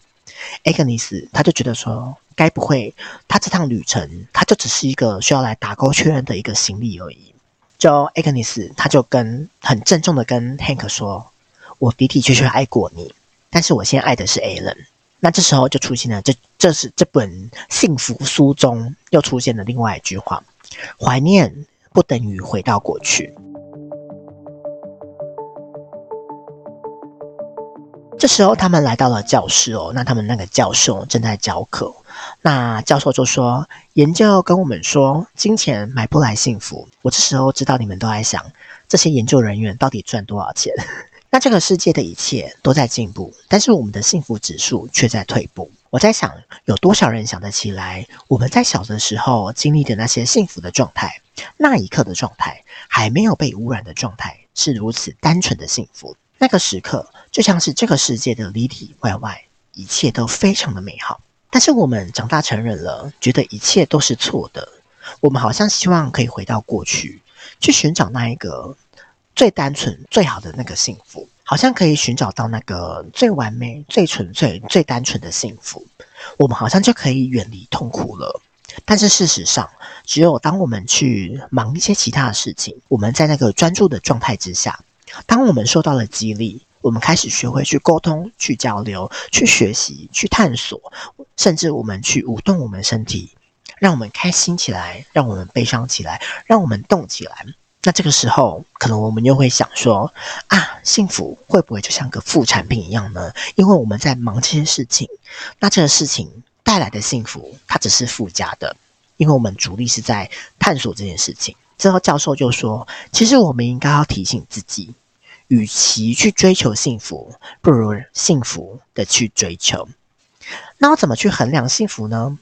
”Agnes 他就觉得说，该不会他这趟旅程他就只是一个需要来打勾确认的一个行李而已？就 Agnes 他就跟很郑重的跟 Hank 说：“我的的确确爱过你，但是我现在爱的是 Alan。”那这时候就出现了，这这是这本幸福书中又出现了另外一句话：怀念不等于回到过去。这时候他们来到了教室哦，那他们那个教授正在教课。那教授就说：“研究跟我们说，金钱买不来幸福。”我这时候知道你们都在想，这些研究人员到底赚多少钱？那这个世界的一切都在进步，但是我们的幸福指数却在退步。我在想，有多少人想得起来，我们在小的时候经历的那些幸福的状态，那一刻的状态，还没有被污染的状态，是如此单纯的幸福。那个时刻，就像是这个世界的里里外外，一切都非常的美好。但是我们长大成人了，觉得一切都是错的。我们好像希望可以回到过去，去寻找那一个。最单纯、最好的那个幸福，好像可以寻找到那个最完美、最纯粹、最单纯的幸福，我们好像就可以远离痛苦了。但是事实上，只有当我们去忙一些其他的事情，我们在那个专注的状态之下，当我们受到了激励，我们开始学会去沟通、去交流、去学习、去探索，甚至我们去舞动我们身体，让我们开心起来，让我们悲伤起来，让我们动起来。那这个时候，可能我们又会想说：啊，幸福会不会就像个副产品一样呢？因为我们在忙这些事情，那这个事情带来的幸福，它只是附加的，因为我们主力是在探索这件事情。之后教授就说：其实我们应该要提醒自己，与其去追求幸福，不如幸福的去追求。那我怎么去衡量幸福呢？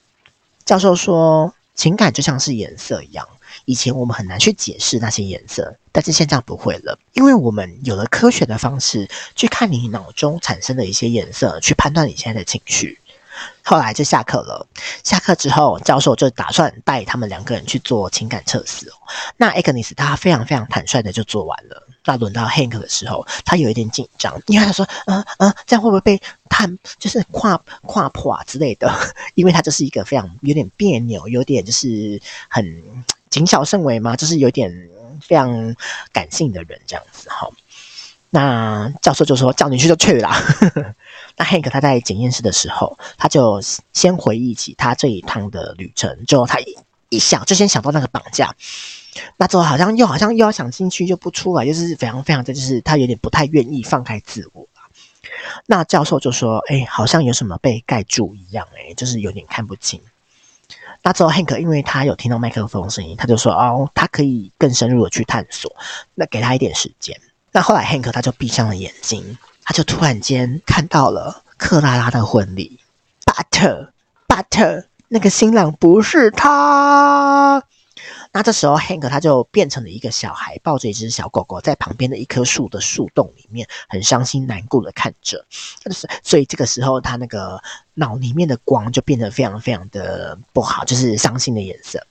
教授说，情感就像是颜色一样。以前我们很难去解释那些颜色，但是现在不会了，因为我们有了科学的方式去看你脑中产生的一些颜色，去判断你现在的情绪。后来就下课了，下课之后，教授就打算带他们两个人去做情感测试。那 Agnes 他非常非常坦率的就做完了。那轮到 Hank 的时候，他有一点紧张，因为他说：“嗯、呃、嗯、呃，这样会不会被探，就是跨跨破啊之类的？” 因为他就是一个非常有点别扭，有点就是很。谨小慎微嘛，就是有点非常感性的人这样子哈。那教授就说叫你去就去啦。那 Hank 他在检验室的时候，他就先回忆起他这一趟的旅程，就他一一想就先想到那个绑架，那之后好像又好像又要想进去又不出来，就是非常非常的就是他有点不太愿意放开自我。那教授就说：“哎，好像有什么被盖住一样，哎，就是有点看不清。”那之后，Hank 因为他有听到麦克风声音，他就说：“哦，他可以更深入的去探索。那给他一点时间。”那后来，Hank 他就闭上了眼睛，他就突然间看到了克拉拉的婚礼，But，But，那个新郎不是他。那这时候，Hank 他就变成了一个小孩，抱着一只小狗狗，在旁边的一棵树的树洞里面，很伤心难过的看着。就是，所以这个时候，他那个脑里面的光就变得非常非常的不好，就是伤心的颜色。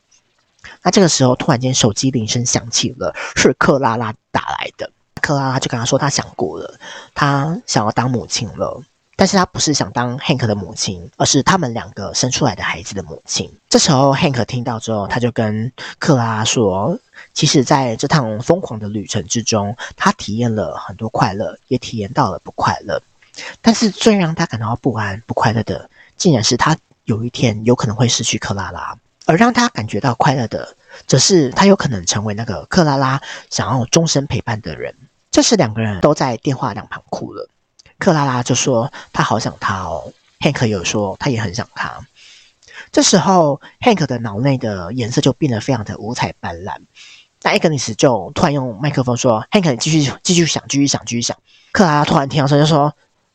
那这个时候，突然间手机铃声响起了，是克拉拉打来的。克拉拉就跟他说，他想过了，他想要当母亲了。但是他不是想当 Hank 的母亲，而是他们两个生出来的孩子的母亲。这时候 Hank 听到之后，他就跟克拉拉说：“其实，在这趟疯狂的旅程之中，他体验了很多快乐，也体验到了不快乐。但是最让他感到不安、不快乐的，竟然是他有一天有可能会失去克拉拉；而让他感觉到快乐的，则是他有可能成为那个克拉拉想要终身陪伴的人。”这时，两个人都在电话两旁哭了。克拉拉就说：“她好想他哦。”Hank 有说：“他也很想他。”这时候，Hank 的脑内的颜色就变得非常的五彩斑斓。那 Agnes 就突然用麦克风说：“Hank，你继续继续想，继续想，继续想。”克拉拉突然听到声就说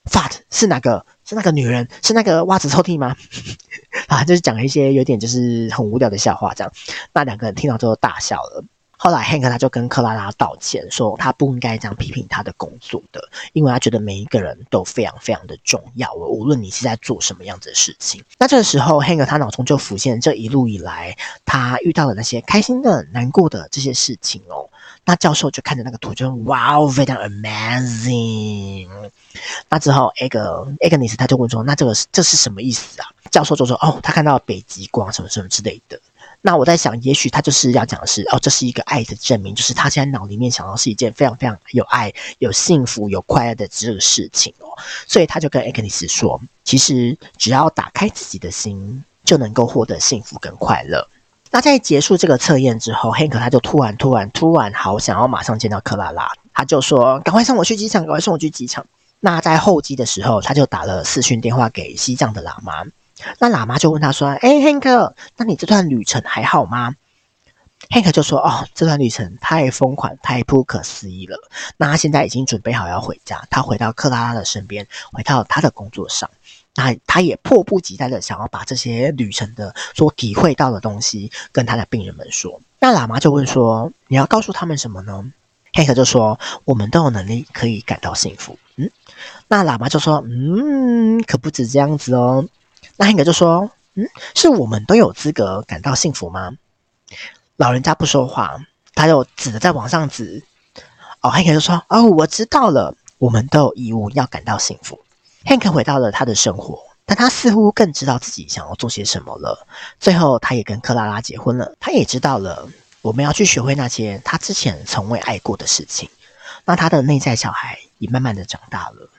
：“Fat 是哪个？是那个女人？是那个袜子抽屉吗？” 啊，就是讲了一些有点就是很无聊的笑话，这样。那两个人听到之后大笑了。后来，Hank 他就跟克拉拉道歉，说他不应该这样批评他的工作的，因为他觉得每一个人都非常非常的重要，无论你是在做什么样子的事情。那这个时候，Hank 他脑中就浮现这一路以来他遇到的那些开心的、难过的这些事情哦。那教授就看着那个图，就哇哦，非常 amazing。那之后，Ag Agnes 他就问说：“那这个这是什么意思啊？”教授就说：“哦，他看到北极光什么什么之类的。”那我在想，也许他就是要讲的是，哦，这是一个爱的证明，就是他现在脑里面想到是一件非常非常有爱、有幸福、有快乐的这个事情哦。所以他就跟艾格尼斯说，其实只要打开自己的心，就能够获得幸福跟快乐。那在结束这个测验之后，Hank 他就突然、突然、突然好想要马上见到克拉拉，他就说：“赶快送我去机场，赶快送我去机场。”那在候机的时候，他就打了视讯电话给西藏的喇嘛。那喇嘛就问他说：“哎，Hank，那你这段旅程还好吗？”Hank 就说：“哦，这段旅程太疯狂，太不可思议了。那他现在已经准备好要回家，他回到克拉拉的身边，回到他的工作上。那他也迫不及待的想要把这些旅程的所体会到的东西跟他的病人们说。那喇嘛就问说：‘你要告诉他们什么呢？’Hank 就说：‘我们都有能力可以感到幸福。’嗯，那喇嘛就说：‘嗯，可不止这样子哦。’那 Hank 就说：“嗯，是我们都有资格感到幸福吗？”老人家不说话，他又指着在往上指。哦，Hank 就说：“哦，我知道了，我们都有义务要感到幸福。”Hank 回到了他的生活，但他似乎更知道自己想要做些什么了。最后，他也跟克拉拉结婚了。他也知道了，我们要去学会那些他之前从未爱过的事情。那他的内在小孩也慢慢的长大了。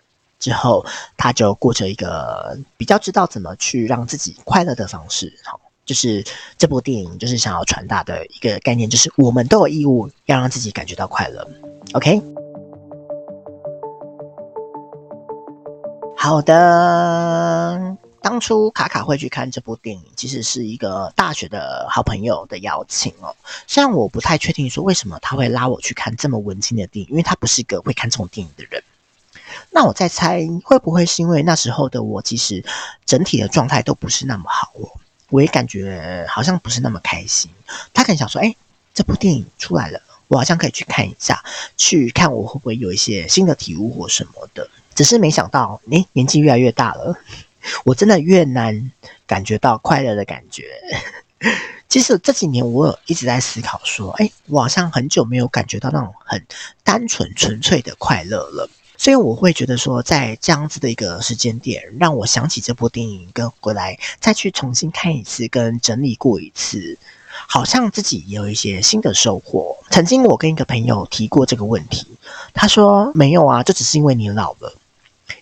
之后，他就过着一个比较知道怎么去让自己快乐的方式。好，就是这部电影就是想要传达的一个概念，就是我们都有义务要让自己感觉到快乐。OK，好的。当初卡卡会去看这部电影，其实是一个大学的好朋友的邀请哦。虽然我不太确定说为什么他会拉我去看这么文青的电影，因为他不是一个会看这种电影的人。那我在猜，会不会是因为那时候的我，其实整体的状态都不是那么好哦，我也感觉好像不是那么开心。他可能想说，哎，这部电影出来了，我好像可以去看一下，去看我会不会有一些新的体悟或什么的。只是没想到，哎，年纪越来越大了，我真的越难感觉到快乐的感觉。其实这几年我有一直在思考说，哎，我好像很久没有感觉到那种很单纯纯粹的快乐了。所以我会觉得说，在这样子的一个时间点，让我想起这部电影，跟回来再去重新看一次，跟整理过一次，好像自己也有一些新的收获。曾经我跟一个朋友提过这个问题，他说没有啊，这只是因为你老了，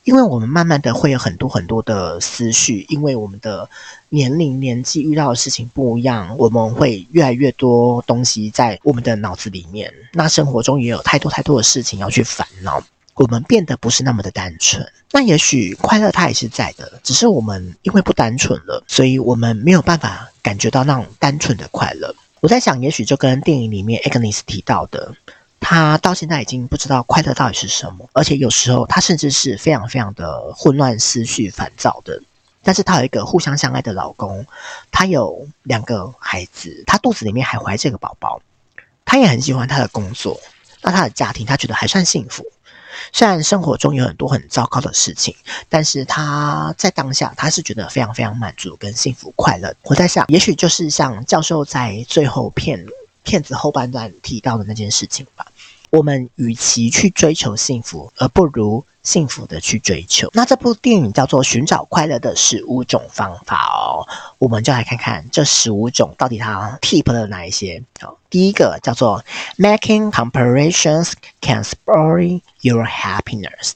因为我们慢慢的会有很多很多的思绪，因为我们的年龄、年纪遇到的事情不一样，我们会越来越多东西在我们的脑子里面，那生活中也有太多太多的事情要去烦恼。我们变得不是那么的单纯，那也许快乐它也是在的，只是我们因为不单纯了，所以我们没有办法感觉到那种单纯的快乐。我在想，也许就跟电影里面 Agnes 提到的，他到现在已经不知道快乐到底是什么，而且有时候他甚至是非常非常的混乱、思绪烦躁的。但是他有一个互相相爱的老公，他有两个孩子，他肚子里面还怀着个宝宝，他也很喜欢他的工作，那他的家庭他觉得还算幸福。虽然生活中有很多很糟糕的事情，但是他在当下他是觉得非常非常满足跟幸福快乐。我在想，也许就是像教授在最后片片子后半段提到的那件事情吧。我们与其去追求幸福，而不如幸福的去追求。那这部电影叫做《寻找快乐的十五种方法》哦，我们就来看看这十五种到底它 tip 了哪一些。好，第一个叫做 Making comparisons can spoil your happiness。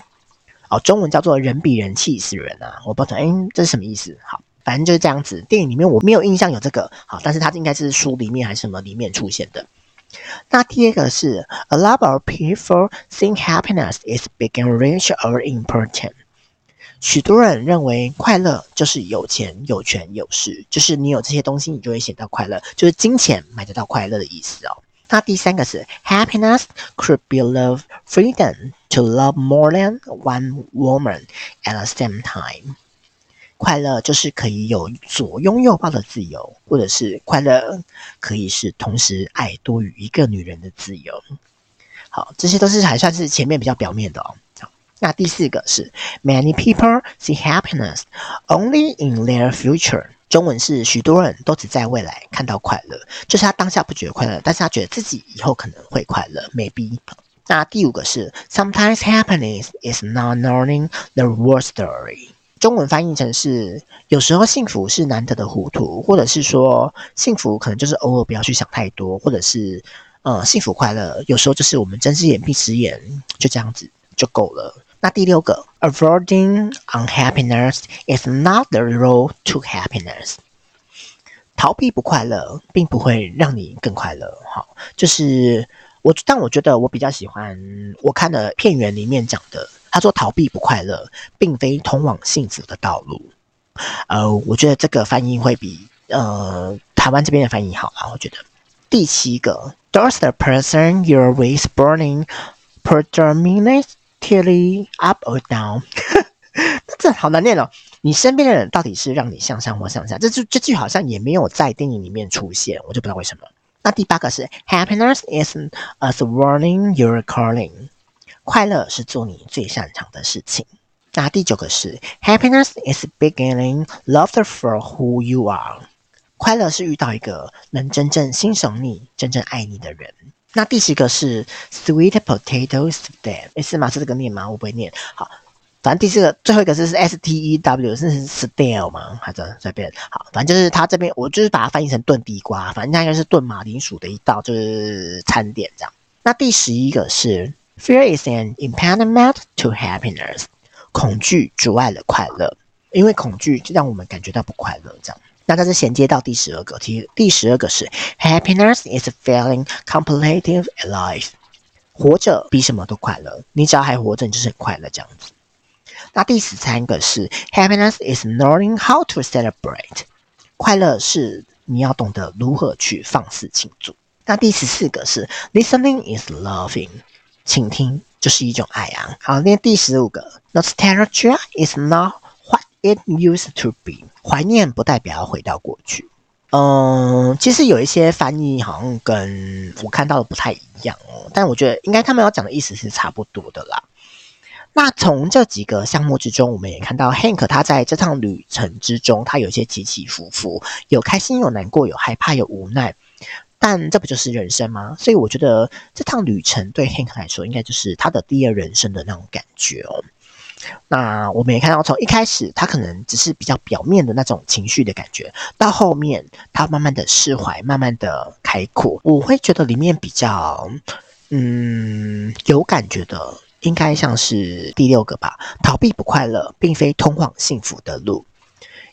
哦，中文叫做人比人气死人啊！我不知道，哎，这是什么意思？好，反正就是这样子。电影里面我没有印象有这个，好，但是它应该是书里面还是什么里面出现的。那第二个是，A lot of people think happiness is big and rich or important。许多人认为快乐就是有钱、有权、有势，就是你有这些东西，你就会显得快乐，就是金钱买得到快乐的意思哦。那第三个是，Happiness could be love, freedom to love more than one woman at the same time。 快乐就是可以有左拥右抱的自由，或者是快乐可以是同时爱多于一个女人的自由。好，这些都是还算是前面比较表面的哦。那第四个是 Many people see happiness only in their future。中文是许多人都只在未来看到快乐，就是他当下不觉得快乐，但是他觉得自己以后可能会快乐，maybe。那第五个是 Sometimes happiness is not knowing the whole story。中文翻译成是有时候幸福是难得的糊涂，或者是说幸福可能就是偶尔不要去想太多，或者是呃幸福快乐有时候就是我们睁只眼闭只眼就这样子就够了。那第六个，avoiding unhappiness is not the road to happiness。逃避不快乐，并不会让你更快乐。好，就是我，但我觉得我比较喜欢我看的片源里面讲的，他说逃避不快乐，并非通往幸福的道路。呃，我觉得这个翻译会比呃台湾这边的翻译好啊。我觉得第七个，Does the person you're with burning predominate up or down，这好难念哦。你身边的人到底是让你向上或向下？这句这句好像也没有在电影里面出现，我就不知道为什么。那第八个是 Happiness is as warning you're calling，快乐是做你最擅长的事情。那第九个是 Happiness is beginning love for who you are，快乐是遇到一个能真正欣赏你、真正爱你的人。那第十个是 sweet potatoes stew，诶，是吗？是这个念吗？我不会念。好，反正第四个最后一个是是 s t e w，是 stew 吗？还是随便？好，反正就是它这边我就是把它翻译成炖地瓜，反正它应该是炖马铃薯的一道就是餐点这样。那第十一个是 fear is an impediment to happiness，恐惧阻碍了快乐，因为恐惧就让我们感觉到不快乐这样。那它是衔接到第十二个，其实第十二个是 Happiness is feeling completed alive，活着比什么都快乐。你只要还活着，你就是快乐这样子。那第十三个是 Happiness is knowing how to celebrate，快乐是你要懂得如何去放肆庆祝。那第十四个是 Listening is loving，倾听就是一种爱啊。好，那第十五个 Nostalgia is not what it used to be。怀念不代表要回到过去。嗯，其实有一些翻译好像跟我看到的不太一样哦，但我觉得应该他们要讲的意思是差不多的啦。那从这几个项目之中，我们也看到 Hank 他在这趟旅程之中，他有些起起伏伏，有开心，有难过，有害怕，有无奈。但这不就是人生吗？所以我觉得这趟旅程对 Hank 来说，应该就是他的第二人生的那种感觉哦。那我们也看到，从一开始他可能只是比较表面的那种情绪的感觉，到后面他慢慢的释怀，慢慢的开阔。我会觉得里面比较，嗯，有感觉的，应该像是第六个吧。逃避不快乐，并非通往幸福的路。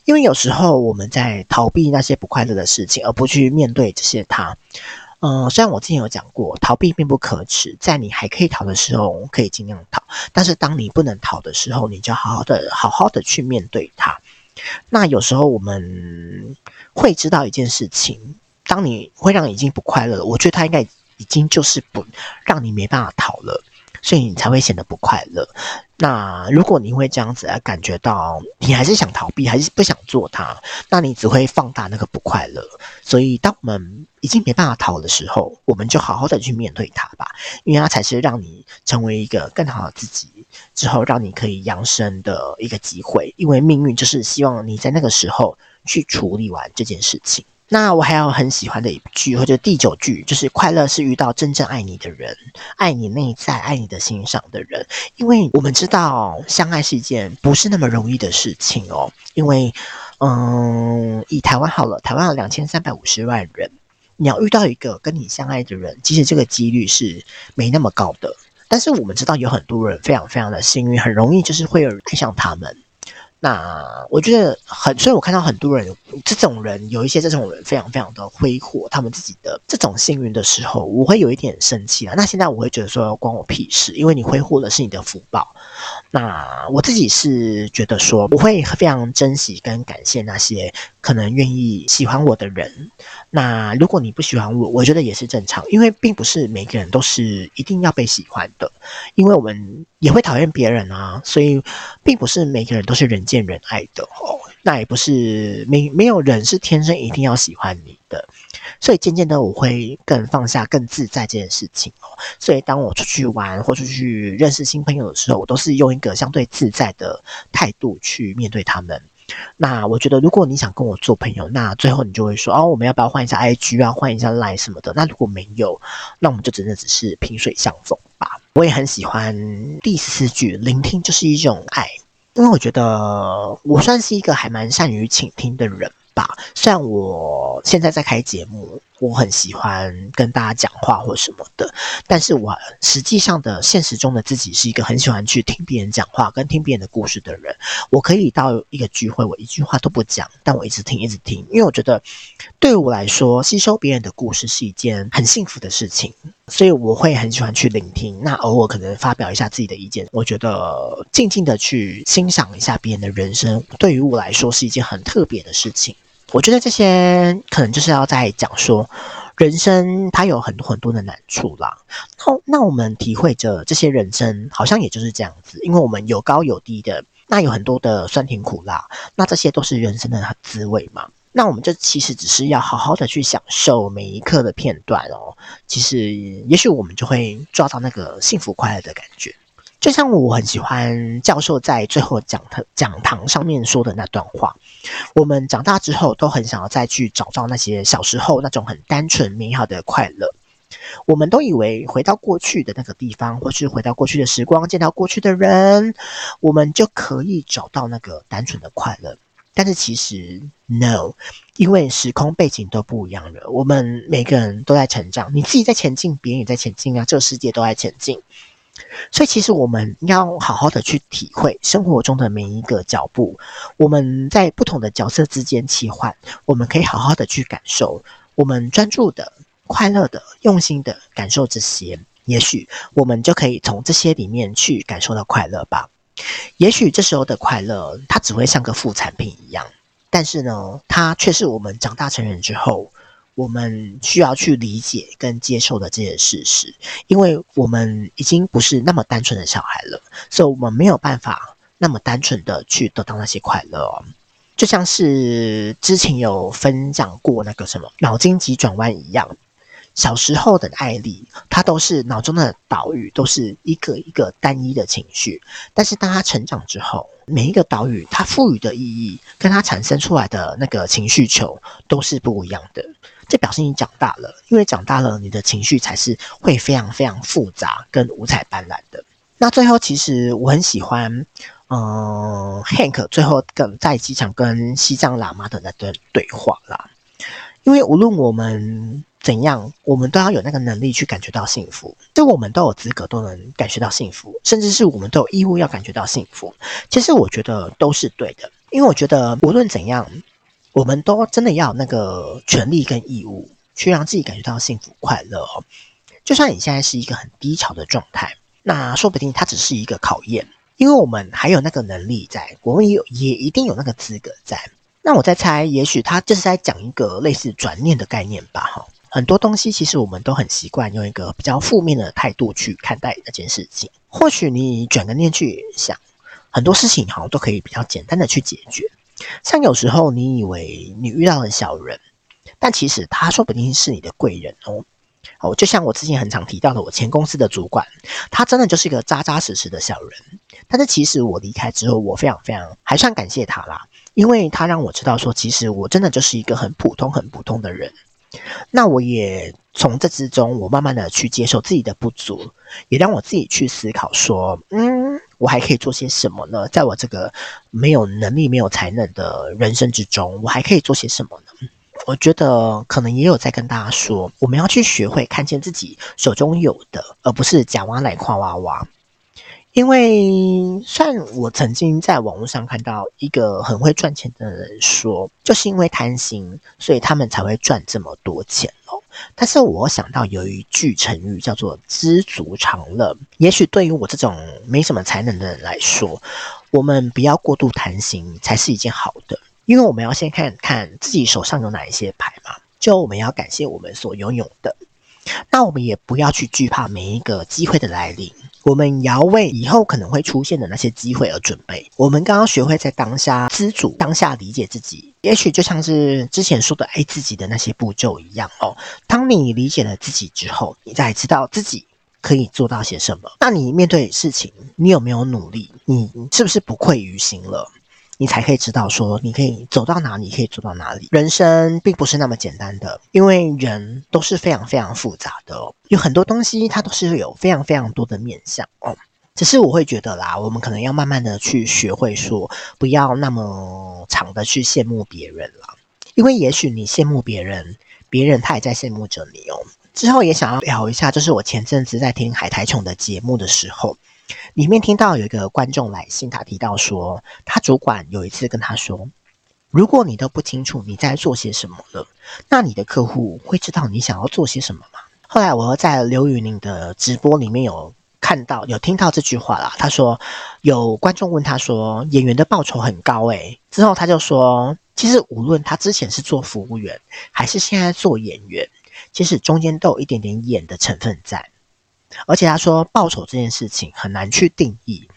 因为有时候我们在逃避那些不快乐的事情，而不去面对这些他。嗯，虽然我之前有讲过，逃避并不可耻，在你还可以逃的时候，可以尽量逃。但是当你不能逃的时候，你就好好的、好好的去面对它。那有时候我们会知道一件事情，当你会让已经不快乐了，我觉得它应该已经就是不让你没办法逃了。所以你才会显得不快乐。那如果你会这样子来感觉到你还是想逃避，还是不想做它，那你只会放大那个不快乐。所以当我们已经没办法逃的时候，我们就好好的去面对它吧，因为它才是让你成为一个更好的自己，之后让你可以扬升的一个机会。因为命运就是希望你在那个时候去处理完这件事情。那我还有很喜欢的一句，或者第九句，就是快乐是遇到真正爱你的人，爱你内在、爱你的欣赏的人。因为我们知道，相爱是一件不是那么容易的事情哦。因为，嗯，以台湾好了，台湾有两千三百五十万人，你要遇到一个跟你相爱的人，其实这个几率是没那么高的。但是我们知道，有很多人非常非常的幸运，很容易就是会有人爱上他们。那我觉得很，所以我看到很多人，这种人有一些这种人非常非常的挥霍他们自己的这种幸运的时候，我会有一点生气啊。那现在我会觉得说关我屁事，因为你挥霍的是你的福报。那我自己是觉得说，我会非常珍惜跟感谢那些可能愿意喜欢我的人。那如果你不喜欢我，我觉得也是正常，因为并不是每个人都是一定要被喜欢的，因为我们也会讨厌别人啊，所以并不是每个人都是人见人爱的哦。那也不是没没有人是天生一定要喜欢你的，所以渐渐的我会更放下、更自在这件事情哦。所以当我出去玩或出去认识新朋友的时候，我都是用一个相对自在的态度去面对他们。那我觉得，如果你想跟我做朋友，那最后你就会说哦，我们要不要换一下 IG 啊，换一下 Line 什么的？那如果没有，那我们就真的只是萍水相逢吧。我也很喜欢第四句，聆听就是一种爱。因为我觉得我算是一个还蛮善于倾听的人吧。虽然我现在在开节目。我很喜欢跟大家讲话或什么的，但是我实际上的现实中的自己是一个很喜欢去听别人讲话跟听别人的故事的人。我可以到一个聚会，我一句话都不讲，但我一直听，一直听，因为我觉得对我来说，吸收别人的故事是一件很幸福的事情，所以我会很喜欢去聆听。那偶尔可能发表一下自己的意见，我觉得静静的去欣赏一下别人的人生，对于我来说是一件很特别的事情。我觉得这些可能就是要在讲说，人生它有很多很多的难处啦。那那我们体会着这些人生，好像也就是这样子，因为我们有高有低的，那有很多的酸甜苦辣，那这些都是人生的滋味嘛。那我们这其实只是要好好的去享受每一刻的片段哦。其实也许我们就会抓到那个幸福快乐的感觉。就像我很喜欢教授在最后讲堂讲堂上面说的那段话，我们长大之后都很想要再去找到那些小时候那种很单纯美好的快乐。我们都以为回到过去的那个地方，或是回到过去的时光，见到过去的人，我们就可以找到那个单纯的快乐。但是其实 no，因为时空背景都不一样了。我们每个人都在成长，你自己在前进，别人也在前进啊，这个世界都在前进。所以，其实我们要好好的去体会生活中的每一个脚步。我们在不同的角色之间切换，我们可以好好的去感受。我们专注的、快乐的、用心的感受这些，也许我们就可以从这些里面去感受到快乐吧。也许这时候的快乐，它只会像个副产品一样，但是呢，它却是我们长大成人之后。我们需要去理解跟接受的这些事实，因为我们已经不是那么单纯的小孩了，所以我们没有办法那么单纯的去得到那些快乐哦。就像是之前有分享过那个什么脑筋急转弯一样。小时候的艾莉，她都是脑中的岛屿，都是一个一个单一的情绪。但是当她成长之后，每一个岛屿，它赋予的意义，跟它产生出来的那个情绪球，都是不一样的。这表示你长大了，因为长大了，你的情绪才是会非常非常复杂跟五彩斑斓的。那最后，其实我很喜欢，嗯、呃，Hank 最后跟在机场跟西藏喇嘛的那段对话啦。因为无论我们怎样，我们都要有那个能力去感觉到幸福。就我们都有资格都能感觉到幸福，甚至是我们都有义务要感觉到幸福。其实我觉得都是对的，因为我觉得无论怎样，我们都真的要有那个权利跟义务去让自己感觉到幸福快乐哦。就算你现在是一个很低潮的状态，那说不定它只是一个考验，因为我们还有那个能力在，我们也有也一定有那个资格在。那我在猜，也许他就是在讲一个类似转念的概念吧，哈。很多东西其实我们都很习惯用一个比较负面的态度去看待那件事情。或许你转个念去想，很多事情好像都可以比较简单的去解决。像有时候你以为你遇到了小人，但其实他说不定是你的贵人哦。哦，就像我之前很常提到的，我前公司的主管，他真的就是一个扎扎实实的小人。但是其实我离开之后，我非常非常还算感谢他啦。因为他让我知道说，其实我真的就是一个很普通、很普通的人。那我也从这之中，我慢慢的去接受自己的不足，也让我自己去思考说，嗯，我还可以做些什么呢？在我这个没有能力、没有才能的人生之中，我还可以做些什么呢？我觉得可能也有在跟大家说，我们要去学会看见自己手中有的，而不是假挖来夸娃娃。因为，算我曾经在网络上看到一个很会赚钱的人说，就是因为贪心，所以他们才会赚这么多钱哦。但是我想到有一句成语叫做“知足常乐”。也许对于我这种没什么才能的人来说，我们不要过度贪心才是一件好的。因为我们要先看看自己手上有哪一些牌嘛，就我们要感谢我们所拥有的。那我们也不要去惧怕每一个机会的来临。我们要为以后可能会出现的那些机会而准备。我们刚刚学会在当下知足，当下理解自己，也许就像是之前说的爱自己的那些步骤一样哦。当你理解了自己之后，你再知道自己可以做到些什么。那你面对事情，你有没有努力？你是不是不愧于心了？你才可以知道说，你可以走到哪里，可以做到哪里。人生并不是那么简单的，因为人都是非常非常复杂的，有很多东西它都是有非常非常多的面向哦。只是我会觉得啦，我们可能要慢慢的去学会说，不要那么长的去羡慕别人了，因为也许你羡慕别人，别人他也在羡慕着你哦。之后也想要聊一下，就是我前阵子在听海苔琼的节目的时候，里面听到有一个观众来信，他提到说，他主管有一次跟他说，如果你都不清楚你在做些什么了，那你的客户会知道你想要做些什么吗？后来我在刘宇宁的直播里面有看到，有听到这句话啦。他说有观众问他说，演员的报酬很高诶，之后他就说，其实无论他之前是做服务员，还是现在做演员，其实中间都有一点点演的成分在。而且他说报酬这件事情很难去定义。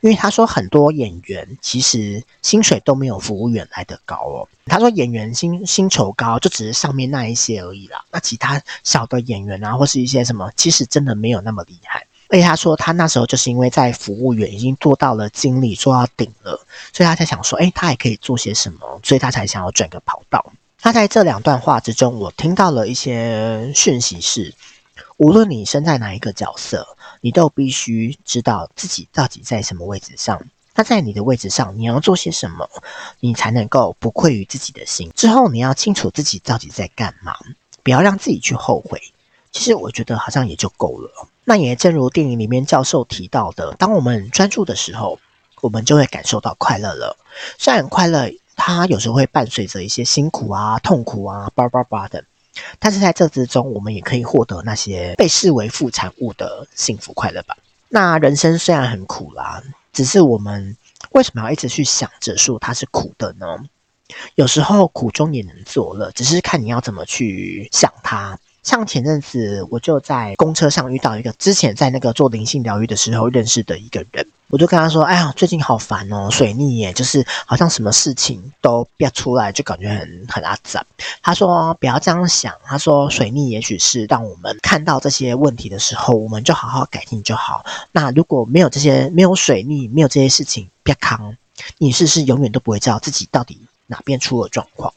因为他说很多演员其实薪水都没有服务员来得高哦。他说演员薪薪酬高，就只是上面那一些而已啦。那其他小的演员啊，或是一些什么，其实真的没有那么厉害。而且他说他那时候就是因为在服务员已经做到了经理，做到顶了，所以他才想说，诶，他还可以做些什么，所以他才想要转个跑道。那在这两段话之中，我听到了一些讯息是。无论你身在哪一个角色，你都必须知道自己到底在什么位置上。那在你的位置上，你要做些什么，你才能够不愧于自己的心。之后你要清楚自己到底在干嘛，不要让自己去后悔。其实我觉得好像也就够了。那也正如电影里面教授提到的，当我们专注的时候，我们就会感受到快乐了。虽然快乐它有时候会伴随着一些辛苦啊、痛苦啊、叭叭叭的。但是在这之中，我们也可以获得那些被视为副产物的幸福快乐吧。那人生虽然很苦啦，只是我们为什么要一直去想着说它是苦的呢？有时候苦中也能作乐，只是看你要怎么去想它。像前阵子，我就在公车上遇到一个之前在那个做灵性疗愈的时候认识的一个人，我就跟他说：“哎呀，最近好烦哦，水逆耶，就是好像什么事情都憋出来，就感觉很很阿杂。”他说：“不要这样想。”他说：“水逆也许是让我们看到这些问题的时候，我们就好好改进就好。那如果没有这些，没有水逆，没有这些事情憋康，你是不是永远都不会知道自己到底哪边出了状况？”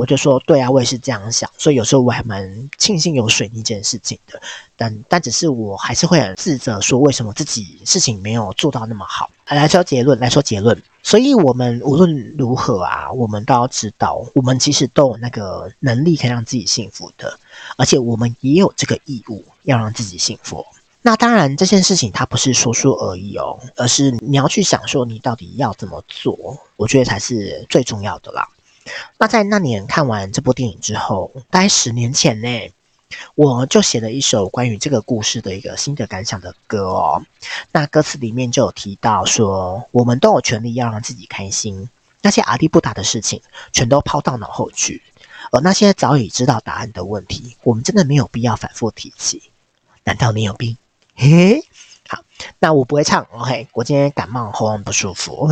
我就说对啊，我也是这样想，所以有时候我还蛮庆幸有水逆这件事情的，但但只是我还是会很自责，说为什么自己事情没有做到那么好。来说结论，来说结论，所以我们无论如何啊，我们都要知道，我们其实都有那个能力可以让自己幸福的，而且我们也有这个义务要让自己幸福。那当然，这件事情它不是说说而已哦，而是你要去想说你到底要怎么做，我觉得才是最重要的啦。那在那年看完这部电影之后，大概十年前呢，我就写了一首关于这个故事的一个心得感想的歌哦。那歌词里面就有提到说，我们都有权利要让自己开心，那些阿里不达的事情全都抛到脑后去，而那些早已知道答案的问题，我们真的没有必要反复提起。难道你有病？嘿。好，那我不会唱，OK？我今天感冒，喉咙不舒服，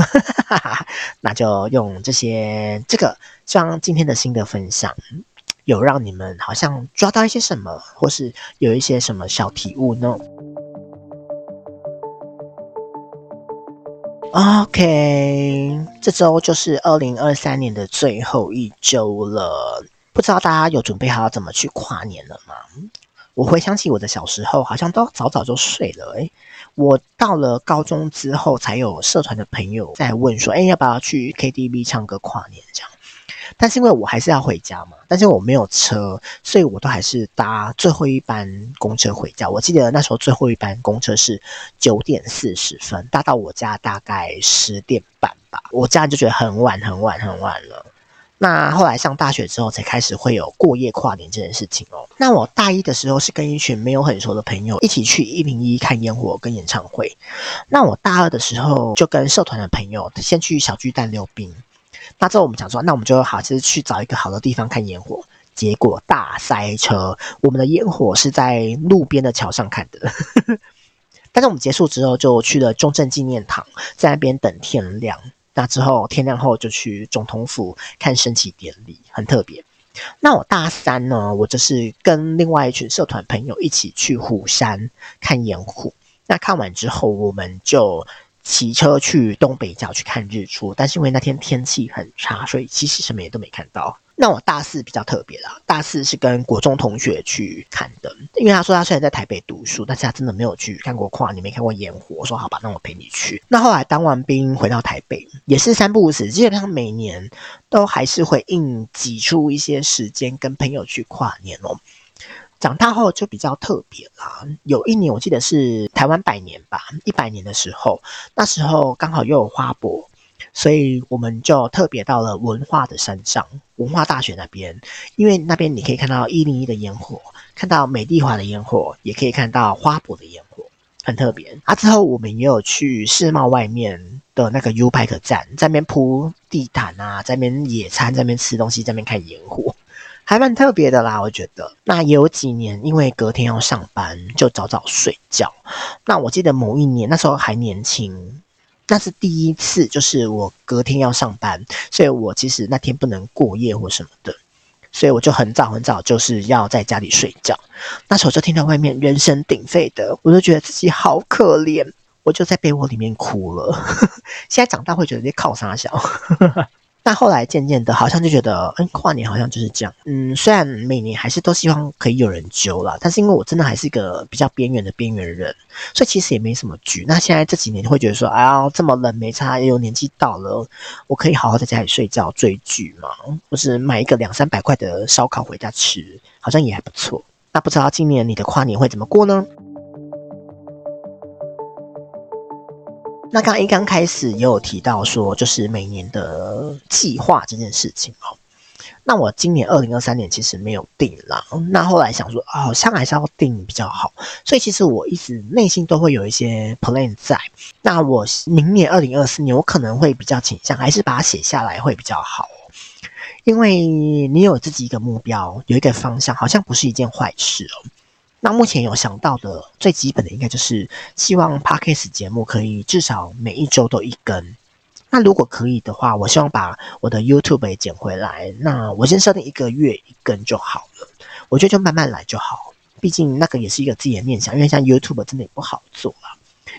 那就用这些这个，希望今天的心得分享有让你们好像抓到一些什么，或是有一些什么小体悟呢？OK，这周就是二零二三年的最后一周了，不知道大家有准备好要怎么去跨年了吗？我回想起我的小时候，好像都早早就睡了。诶，我到了高中之后，才有社团的朋友在问说：“诶，要不要去 KTV 唱歌跨年？”这样。但是因为我还是要回家嘛，但是我没有车，所以我都还是搭最后一班公车回家。我记得那时候最后一班公车是九点四十分，搭到我家大概十点半吧。我家就觉得很晚、很晚、很晚了。那后来上大学之后，才开始会有过夜跨年这件事情哦。那我大一的时候是跟一群没有很熟的朋友一起去一零一看烟火跟演唱会。那我大二的时候就跟社团的朋友先去小巨蛋溜冰。那之后我们讲说，那我们就好，就是去找一个好的地方看烟火。结果大塞车，我们的烟火是在路边的桥上看的。但是我们结束之后就去了中正纪念堂，在那边等天亮。那之后天亮后就去总统府看升旗典礼，很特别。那我大三呢，我就是跟另外一群社团朋友一起去虎山看烟火。那看完之后，我们就骑车去东北角去看日出，但是因为那天天气很差，所以其实什么也都没看到。那我大四比较特别啦，大四是跟国中同学去看的，因为他说他虽然在台北读书，但是他真的没有去看过跨年，没看过烟火。我说好吧，那我陪你去。那后来当完兵回到台北，也是三不五时，基本上每年都还是会硬挤出一些时间跟朋友去跨年哦。长大后就比较特别啦，有一年我记得是台湾百年吧，一百年的时候，那时候刚好又有花博。所以我们就特别到了文化的山上，文化大学那边，因为那边你可以看到一零一的烟火，看到美丽华的烟火，也可以看到花博的烟火，很特别。啊，之后我们也有去世贸外面的那个 U-Bike 站，在那边铺地毯啊，在那边野餐，在那边吃东西，在那边看烟火，还蛮特别的啦，我觉得。那也有几年，因为隔天要上班，就早早睡觉。那我记得某一年，那时候还年轻。那是第一次，就是我隔天要上班，所以我其实那天不能过夜或什么的，所以我就很早很早就是要在家里睡觉。那时候就听到外面人声鼎沸的，我就觉得自己好可怜，我就在被窝里面哭了。现在长大会觉得你靠啥小。但后来渐渐的，好像就觉得，嗯，跨年好像就是这样。嗯，虽然每年还是都希望可以有人揪啦，但是因为我真的还是一个比较边缘的边缘人，所以其实也没什么局。那现在这几年会觉得说，哎呀，这么冷没差，也有年纪到了，我可以好好在家里睡觉追剧嘛，或是买一个两三百块的烧烤回家吃，好像也还不错。那不知道今年你的跨年会怎么过呢？那刚一刚开始也有提到说，就是每年的计划这件事情哦。那我今年二零二三年其实没有定啦。那后来想说，好像还是要定比较好。所以其实我一直内心都会有一些 plan 在。那我明年二零二四年，我可能会比较倾向还是把它写下来会比较好。因为你有自己一个目标，有一个方向，好像不是一件坏事哦。那目前有想到的最基本的，应该就是希望 Podcast 节目可以至少每一周都一更。那如果可以的话，我希望把我的 YouTube 也捡回来。那我先设定一个月一更就好了。我觉得就慢慢来就好，毕竟那个也是一个自己的念想。因为像 YouTube 真的也不好做啊，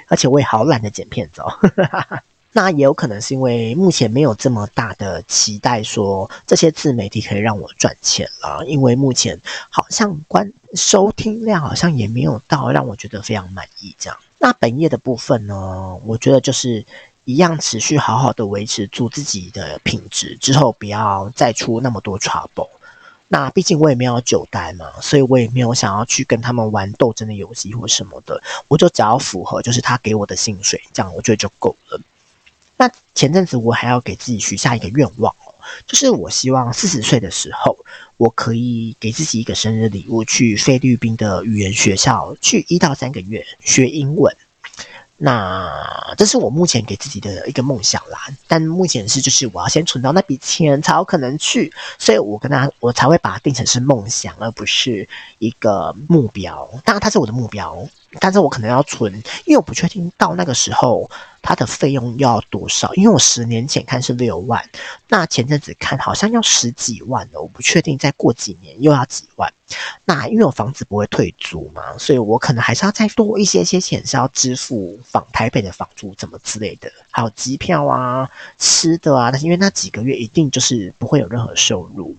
而且我也好懒得剪片子哦。那也有可能是因为目前没有这么大的期待，说这些自媒体可以让我赚钱了。因为目前好像观收听量好像也没有到让我觉得非常满意这样。那本业的部分呢，我觉得就是一样持续好好的维持住自己的品质，之后不要再出那么多 trouble。那毕竟我也没有久待嘛，所以我也没有想要去跟他们玩斗争的游戏或什么的。我就只要符合就是他给我的薪水，这样我觉得就够了。那前阵子我还要给自己许下一个愿望，就是我希望四十岁的时候，我可以给自己一个生日礼物，去菲律宾的语言学校去一到三个月学英文。那这是我目前给自己的一个梦想啦，但目前是就是我要先存到那笔钱才有可能去，所以我跟他我才会把它定成是梦想，而不是一个目标。当然它是我的目标，但是我可能要存，因为我不确定到那个时候。它的费用要多少？因为我十年前看是六万，那前阵子看好像要十几万了，我不确定再过几年又要几万。那因为我房子不会退租嘛，所以我可能还是要再多一些些钱，是要支付房台北的房租怎么之类的，还有机票啊、吃的啊。但是因为那几个月一定就是不会有任何收入。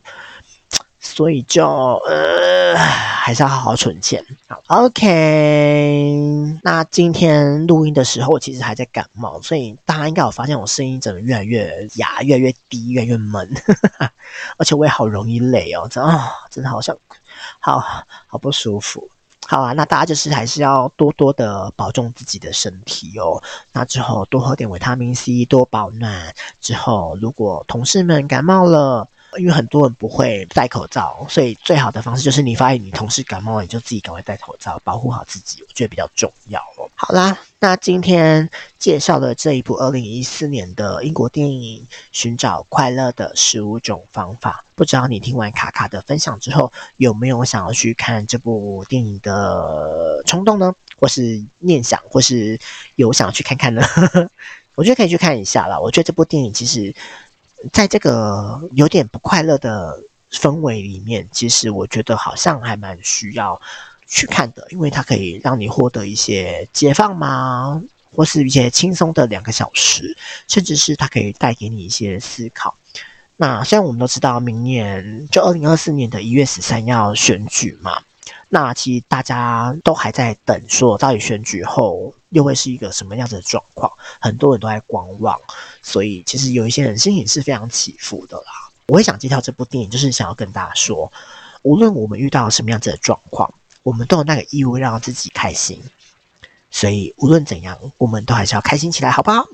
所以就呃，还是要好好存钱。好，OK。那今天录音的时候，其实还在感冒，所以大家应该有发现我声音怎么越来越哑、越来越低、越来越闷，而且我也好容易累哦，真的、真的好像好好不舒服。好啊，那大家就是还是要多多的保重自己的身体哦。那之后多喝点维他命 C，多保暖。之后如果同事们感冒了，因为很多人不会戴口罩，所以最好的方式就是你发现你同事感冒了，你就自己赶快戴口罩，保护好自己，我觉得比较重要哦。好啦，那今天介绍的这一部二零一四年的英国电影《寻找快乐的十五种方法》，不知道你听完卡卡的分享之后，有没有想要去看这部电影的冲动呢？或是念想，或是有想要去看看呢？我觉得可以去看一下啦。我觉得这部电影其实。在这个有点不快乐的氛围里面，其实我觉得好像还蛮需要去看的，因为它可以让你获得一些解放嘛，或是一些轻松的两个小时，甚至是它可以带给你一些思考。那虽然我们都知道，明年就二零二四年的一月十三要选举嘛，那其实大家都还在等，说到底选举后又会是一个什么样子的状况，很多人都在观望，所以其实有一些人心情是非常起伏的啦。我会想介绍这部电影，就是想要跟大家说，无论我们遇到什么样子的状况，我们都有那个义务让自己开心。所以无论怎样，我们都还是要开心起来，好不好？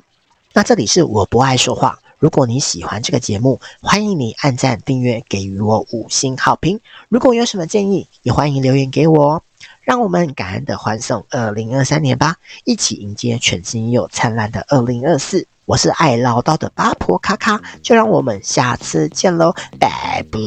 那这里是我不爱说话。如果你喜欢这个节目，欢迎你按赞、订阅，给予我五星好评。如果有什么建议，也欢迎留言给我哦。让我们感恩的欢送二零二三年吧，一起迎接全新又灿烂的二零二四。我是爱唠叨的八婆卡卡，就让我们下次见喽，拜拜。